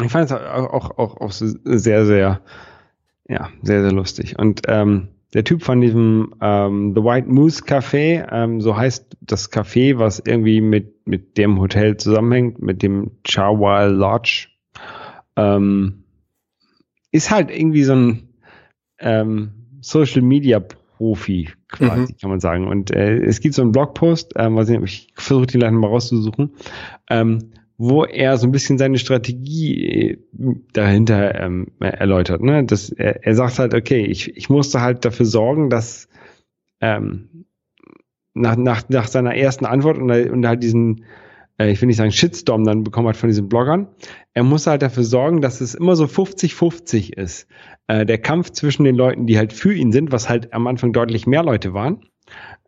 Ich fand es auch, auch, auch, auch sehr, sehr, ja, sehr, sehr lustig. Und ähm, der Typ von diesem ähm, The White Moose Café, ähm, so heißt das Café, was irgendwie mit, mit dem Hotel zusammenhängt, mit dem Chawal Lodge, ähm, ist halt irgendwie so ein ähm, Social Media Profi quasi, Mhm. kann man sagen. Und äh, es gibt so einen Blogpost, ähm, was ich, ich versuche die gleich mal rauszusuchen, ähm, wo er so ein bisschen seine Strategie äh, dahinter ähm, erläutert. Ne? Das, er, er sagt halt, okay, ich, ich musste halt dafür sorgen, dass ähm, nach, nach, nach seiner ersten Antwort und, und halt diesen, äh, ich will nicht sagen Shitstorm dann bekommen hat von diesen Bloggern, er musste halt dafür sorgen, dass es immer so 50-50 ist. Äh, der Kampf zwischen den Leuten, die halt für ihn sind, was halt am Anfang deutlich mehr Leute waren,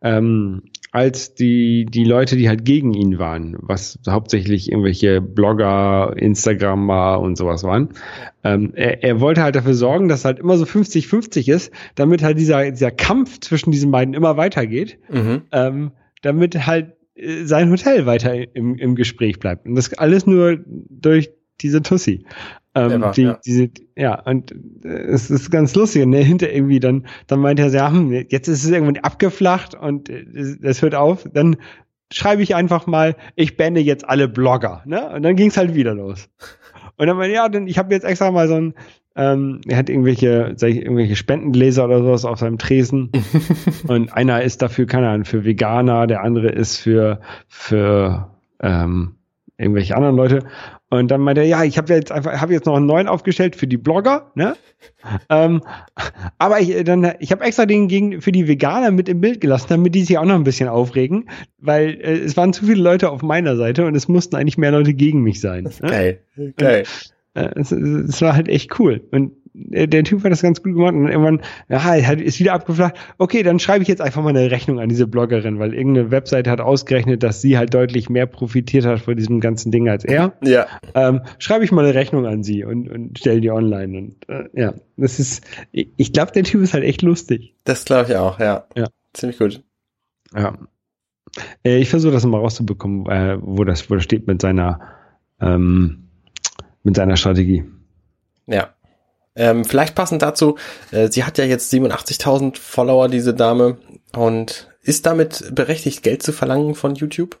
ähm, als die, die Leute, die halt gegen ihn waren, was hauptsächlich irgendwelche Blogger, Instagrammer und sowas waren. Ähm, er, er wollte halt dafür sorgen, dass halt immer so 50-50 ist, damit halt dieser, dieser Kampf zwischen diesen beiden immer weitergeht, Mhm. ähm, damit halt äh, sein Hotel weiter im, im Gespräch bleibt. Und das alles nur durch diese Tussi. Ähm, Clever, die, ja. Diese, ja, und äh, es ist ganz lustig. Und hinter irgendwie dann, dann meint er so, ja, hm, jetzt ist es irgendwann abgeflacht und äh, hört auf. Dann schreibe ich einfach mal, ich bände jetzt alle Blogger. Ne? Und dann ging es halt wieder los. Und dann meinte ja, dann, ich habe jetzt extra mal so ein, ähm, er hat irgendwelche, sag ich, irgendwelche Spendengläser oder sowas auf seinem Tresen. und einer ist dafür, keine Ahnung, für Veganer, der andere ist für, für ähm, irgendwelche anderen Leute. Und dann meinte er, ja, ich habe jetzt einfach, habe jetzt noch einen neuen aufgestellt für die Blogger, ne? ähm, aber ich, dann, ich habe extra den gegen, für die Veganer mit im Bild gelassen, damit die sich auch noch ein bisschen aufregen, weil äh, es waren zu viele Leute auf meiner Seite und es mussten eigentlich mehr Leute gegen mich sein. Ne? Geil. Geil. Äh, es, es war halt echt cool. Und der Typ hat das ganz gut gemacht und irgendwann, hat, ist wieder abgeflacht. Okay, dann schreibe ich jetzt einfach mal eine Rechnung an diese Bloggerin, weil irgendeine Webseite hat ausgerechnet, dass sie halt deutlich mehr profitiert hat von diesem ganzen Ding als er. Ja. Ähm, schreibe ich mal eine Rechnung an sie und, und stelle die online. Und äh, ja, das ist, ich, ich glaube, der Typ ist halt echt lustig. Das glaube ich auch, ja. Ja. Ziemlich gut. Ja. Äh, ich versuche das mal rauszubekommen, äh, wo das, wo das steht mit seiner, ähm, mit seiner Strategie. Ja. Ähm, vielleicht passend dazu, äh, sie hat ja jetzt 87.000 Follower, diese Dame, und ist damit berechtigt, Geld zu verlangen von YouTube.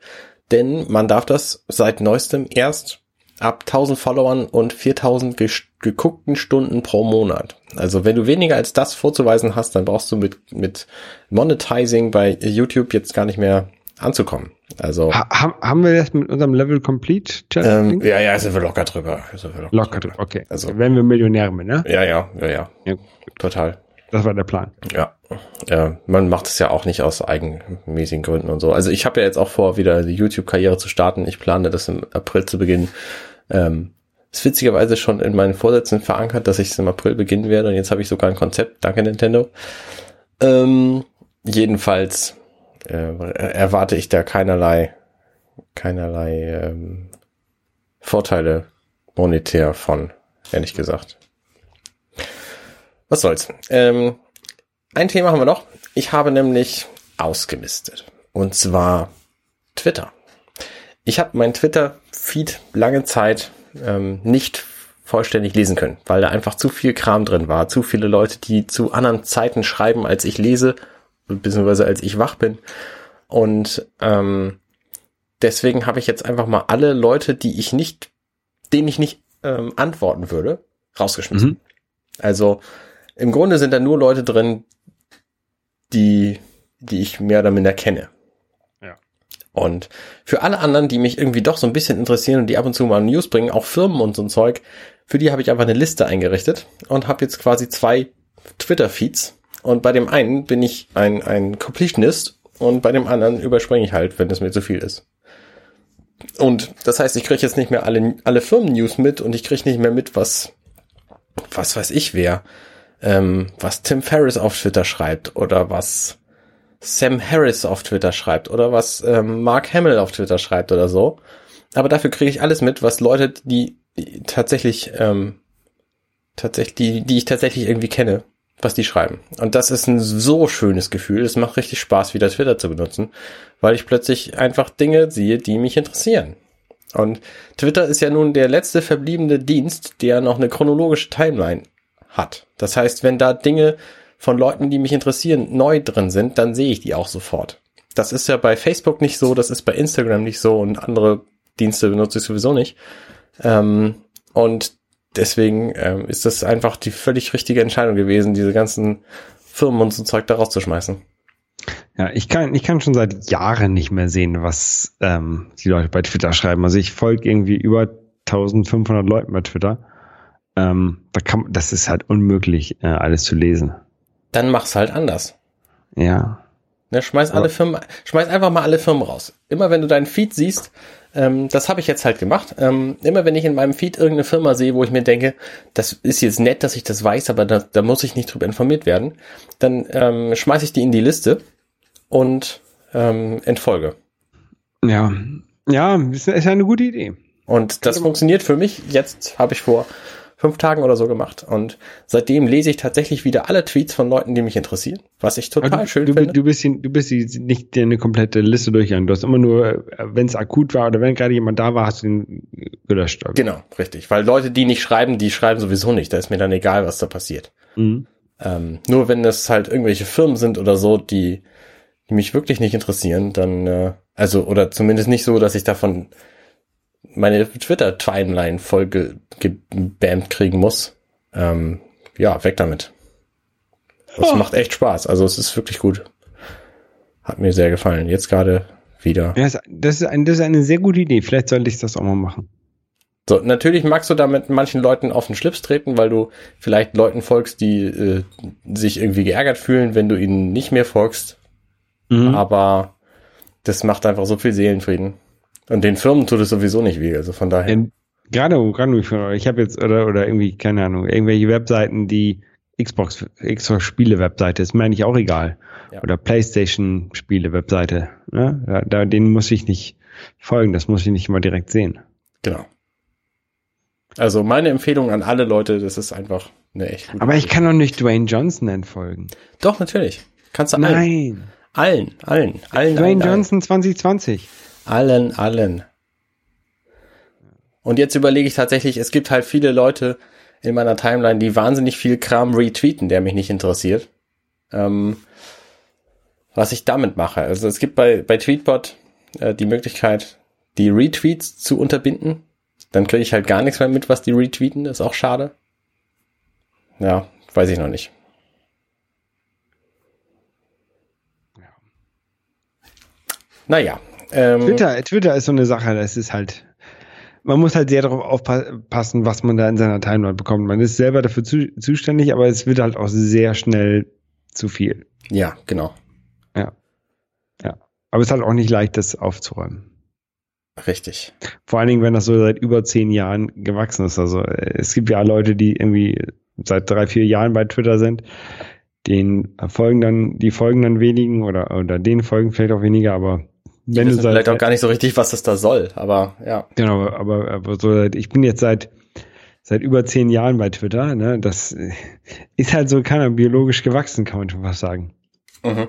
Denn man darf das seit neuestem erst ab 1000 Followern und 4000 ges- geguckten Stunden pro Monat. Also wenn du weniger als das vorzuweisen hast, dann brauchst du mit, mit Monetizing bei YouTube jetzt gar nicht mehr anzukommen. Also, Ha, haben- wir das mit unserem Level Complete Challenge? ähm, ja, ja, sind wir locker drüber. Sind wir locker, Locker, drüber, okay. Also- werden wir Millionäre ne? Ja, ja, ja, ja. Ja. Total. Das war der Plan. Ja, ja, man macht es ja auch nicht aus eigenmäßigen Gründen und so. Also ich habe ja jetzt auch vor, wieder die YouTube-Karriere zu starten. Ich plane das im April zu beginnen. Ähm, ist witzigerweise schon in meinen Vorsätzen verankert, dass ich es im April beginnen werde. Und jetzt habe ich sogar ein Konzept. Danke Nintendo. Ähm, jedenfalls äh, erwarte ich da keinerlei, keinerlei ähm, Vorteile monetär von, ehrlich gesagt. Was soll's. Ähm, ein Thema haben wir noch. Ich habe nämlich ausgemistet. Und zwar Twitter. Ich habe meinen Twitter-Feed lange Zeit ähm, nicht vollständig lesen können, weil da einfach zu viel Kram drin war. Zu viele Leute, die zu anderen Zeiten schreiben, als ich lese, beziehungsweise als ich wach bin. Und ähm, deswegen habe ich jetzt einfach mal alle Leute, die ich nicht, denen ich nicht ähm, antworten würde, rausgeschmissen. Mhm. Also im Grunde sind da nur Leute drin, die, die ich mehr oder minder kenne. Ja. Und für alle anderen, die mich irgendwie doch so ein bisschen interessieren und die ab und zu mal News bringen, auch Firmen und so ein Zeug, für die habe ich einfach eine Liste eingerichtet und habe jetzt quasi zwei Twitter-Feeds. Und bei dem einen bin ich ein, ein Completionist und bei dem anderen überspringe ich halt, wenn es mir zu viel ist. Und das heißt, ich kriege jetzt nicht mehr alle, alle Firmen-News mit und ich kriege nicht mehr mit, was, was weiß ich wer, ähm, was Tim Ferriss auf Twitter schreibt oder was Sam Harris auf Twitter schreibt oder was ähm, Mark Hamill auf Twitter schreibt oder so. Aber dafür kriege ich alles mit, was Leute, die, die tatsächlich, ähm, tatsächlich, die, die ich tatsächlich irgendwie kenne, was die schreiben. Und das ist ein so schönes Gefühl. Es macht richtig Spaß, wieder Twitter zu benutzen, weil ich plötzlich einfach Dinge sehe, die mich interessieren. Und Twitter ist ja nun der letzte verbliebene Dienst, der noch eine chronologische Timeline hat. Das heißt, wenn da Dinge von Leuten, die mich interessieren, neu drin sind, dann sehe ich die auch sofort. Das ist ja bei Facebook nicht so, das ist bei Instagram nicht so und andere Dienste benutze ich sowieso nicht. Ähm, und deswegen ähm, ist das einfach die völlig richtige Entscheidung gewesen, diese ganzen Firmen und so Zeug da rauszuschmeißen. Ja, ich kann, ich kann schon seit Jahren nicht mehr sehen, was ähm, die Leute bei Twitter schreiben. Also ich folge irgendwie über 1500 Leuten bei Twitter. Ähm, da kann, das ist halt unmöglich, äh, alles zu lesen. Dann mach's halt anders. Ja. Ne, schmeiß alle Firmen, schmeiß einfach mal alle Firmen raus. Immer wenn du deinen Feed siehst, ähm, das habe ich jetzt halt gemacht. Ähm, immer wenn ich in meinem Feed irgendeine Firma sehe, wo ich mir denke, das ist jetzt nett, dass ich das weiß, aber da, da muss ich nicht drüber informiert werden, dann ähm, schmeiß ich die in die Liste und ähm, entfolge. Ja. Ja, ist, ist eine gute Idee. Und das funktioniert für mich. Jetzt habe ich vor fünf Tagen oder so gemacht. Und seitdem lese ich tatsächlich wieder alle Tweets von Leuten, die mich interessieren, was ich total du, schön du, finde. Du bist, die- du bist die- nicht eine komplette Liste durchgegangen. Du hast immer nur, wenn es akut war oder wenn gerade jemand da war, hast du ihn gelöscht. Genau, richtig. Weil Leute, die nicht schreiben, die schreiben sowieso nicht. Da ist mir dann egal, was da passiert. Mhm. Ähm, nur wenn es halt irgendwelche Firmen sind oder so, die, die mich wirklich nicht interessieren, dann, äh, also, oder zumindest nicht so, dass ich davon meine Twitter-Timeline voll ge gebammt kriegen muss. Ähm, ja, weg damit. Das Oh. macht echt Spaß. Also es ist wirklich gut. Hat mir sehr gefallen. Jetzt gerade wieder. Ja, das, das, ist ein, das ist eine sehr gute Idee. Vielleicht sollte ich das auch mal machen. So, natürlich magst du damit manchen Leuten auf den Schlips treten, weil du vielleicht Leuten folgst, die äh, sich irgendwie geärgert fühlen, wenn du ihnen nicht mehr folgst. Mhm. Aber das macht einfach so viel Seelenfrieden. Und den Firmen tut es sowieso nicht weh. Also von daher. Ja, gerade, gerade ich, ich habe jetzt, oder, oder irgendwie, keine Ahnung, irgendwelche Webseiten, die Xbox, Xbox Spiele-Webseite ist mir eigentlich auch egal. Ja. Oder Playstation Spiele-Webseite. Ne? Da, da, denen muss ich nicht folgen, das muss ich nicht immer direkt sehen. Genau. Also meine Empfehlung an alle Leute, das ist einfach eine echt gute Aber ich kann doch nicht Dwayne Johnson entfolgen. Doch, natürlich. Kannst du allen. Nein. Allen, allen, allen, Dwayne allen, Johnson 2020. allen, allen. Und jetzt überlege ich tatsächlich, es gibt halt viele Leute in meiner Timeline, die wahnsinnig viel Kram retweeten, der mich nicht interessiert. Ähm, was ich damit mache. Also es gibt bei, bei Tweetbot äh, die Möglichkeit, die Retweets zu unterbinden. Dann kriege ich halt gar nichts mehr mit, was die retweeten. Das ist auch schade. Ja, weiß ich noch nicht. Naja. Ähm, Twitter, Twitter ist so eine Sache, das ist halt, man muss halt sehr darauf aufpassen, was man da in seiner Timeline bekommt. Man ist selber dafür zu, zuständig, aber es wird halt auch sehr schnell zu viel. Ja, genau. Ja. Ja. Aber es ist halt auch nicht leicht, das aufzuräumen. Richtig. Vor allen Dingen, wenn das so seit über zehn Jahren gewachsen ist. Also äh, es gibt ja Leute, die irgendwie seit drei, vier Jahren bei Twitter sind, denen folgen dann, die folgen dann wenigen oder, oder denen folgen vielleicht auch weniger, aber wenn du wissen vielleicht auch gar nicht so richtig, was das da soll, aber ja. Genau, aber, aber so, seit- ich bin jetzt seit, seit über zehn Jahren bei Twitter, ne, das ist halt so keiner biologisch gewachsen, kann man schon fast sagen. Mhm.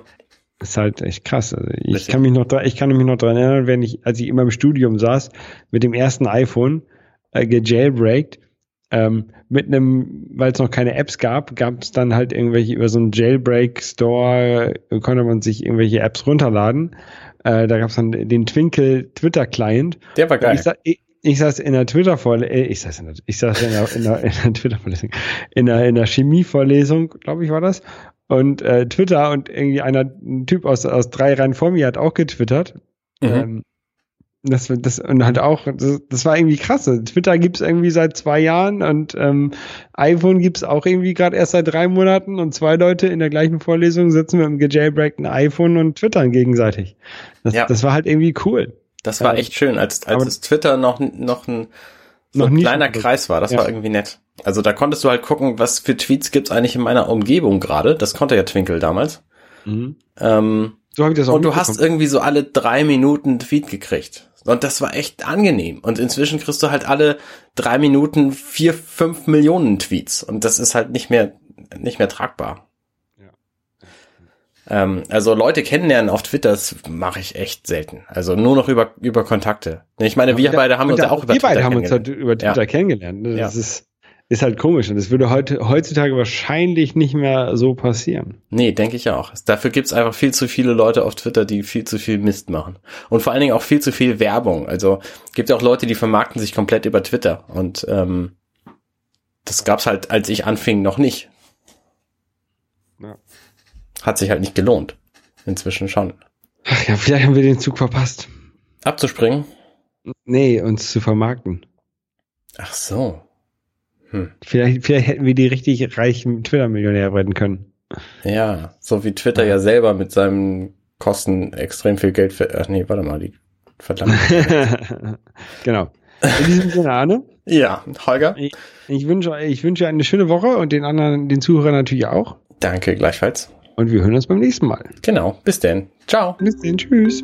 Das ist halt echt krass. Also ich Richtig. kann mich noch, ich kann mich noch dran erinnern, wenn ich, als ich immer im Studium saß, mit dem ersten iPhone, äh, gejailbreakt, ähm, mit einem, weil es noch keine Apps gab, gab es dann halt irgendwelche, über so einen Jailbreak-Store äh, konnte man sich irgendwelche Apps runterladen. Äh, da gab es dann den Twinkle Twitter-Client. Der war geil. Ich, sa ich, ich saß in der Twitter-Vorlesung, ich saß in der, ich saß in der, in der, in der Twitter-Vorlesung, in der, in der Chemie-Vorlesung, glaube ich, war das. Und äh, Twitter und irgendwie einer, ein Typ aus, aus drei Reihen vor mir hat auch getwittert. Mhm. Ähm, das, das, und halt auch, das, das war irgendwie krass. Twitter gibt's irgendwie seit zwei Jahren und ähm, iPhone gibt's auch irgendwie gerade erst seit drei Monaten und zwei Leute in der gleichen Vorlesung sitzen mit dem gejailbreakten iPhone und twittern gegenseitig. Das, Ja. das war halt irgendwie cool. Das war echt schön, als, als es Twitter noch, noch ein, so Noch ein kleiner Kreis war. Das Ja. war irgendwie nett. Also da konntest du halt gucken, was für Tweets gibt's eigentlich in meiner Umgebung gerade. Das konnte ja Twinkle damals. Mhm. Ähm, So habe ich das auch und du hast irgendwie so alle drei Minuten einen Tweet gekriegt. Und das war echt angenehm. Und inzwischen kriegst du halt alle drei Minuten vier, fünf Millionen Tweets. Und das ist halt nicht mehr, nicht mehr tragbar. Ähm, also Leute kennenlernen auf Twitter, das mache ich echt selten. Also nur noch über, über Kontakte. Ich meine, wir beide haben uns ja auch über Wir beide Twitter haben uns halt kennengelernt. über Twitter Ja. kennengelernt. ne? Das Ja. ist, ist halt komisch. Und das würde heute, heutzutage wahrscheinlich nicht mehr so passieren. Nee, denke ich auch. Dafür gibt's einfach viel zu viele Leute auf Twitter, die viel zu viel Mist machen. Und vor allen Dingen auch viel zu viel Werbung. Also gibt ja auch Leute, die vermarkten sich komplett über Twitter. Und ähm, Das gab's halt, als ich anfing, noch nicht. Ja. Hat sich halt nicht gelohnt. Inzwischen schon. Ach ja, vielleicht haben wir den Zug verpasst. Abzuspringen? Nee, uns zu vermarkten. Ach so. Vielleicht, vielleicht hätten wir die richtig reichen Twitter-Millionär werden können. Ja, so wie Twitter ja selber mit seinen Kosten extrem viel Geld für. Ach nee, warte mal, die verdammt. genau. In diesem Sinne, Arne, ja, Holger. ich, ich wünsche ich wünsche eine schöne Woche und den anderen, den Zuhörern natürlich auch. Danke gleichfalls. Und wir hören uns beim nächsten Mal. Genau. Bis denn. Ciao. Bis dann, tschüss.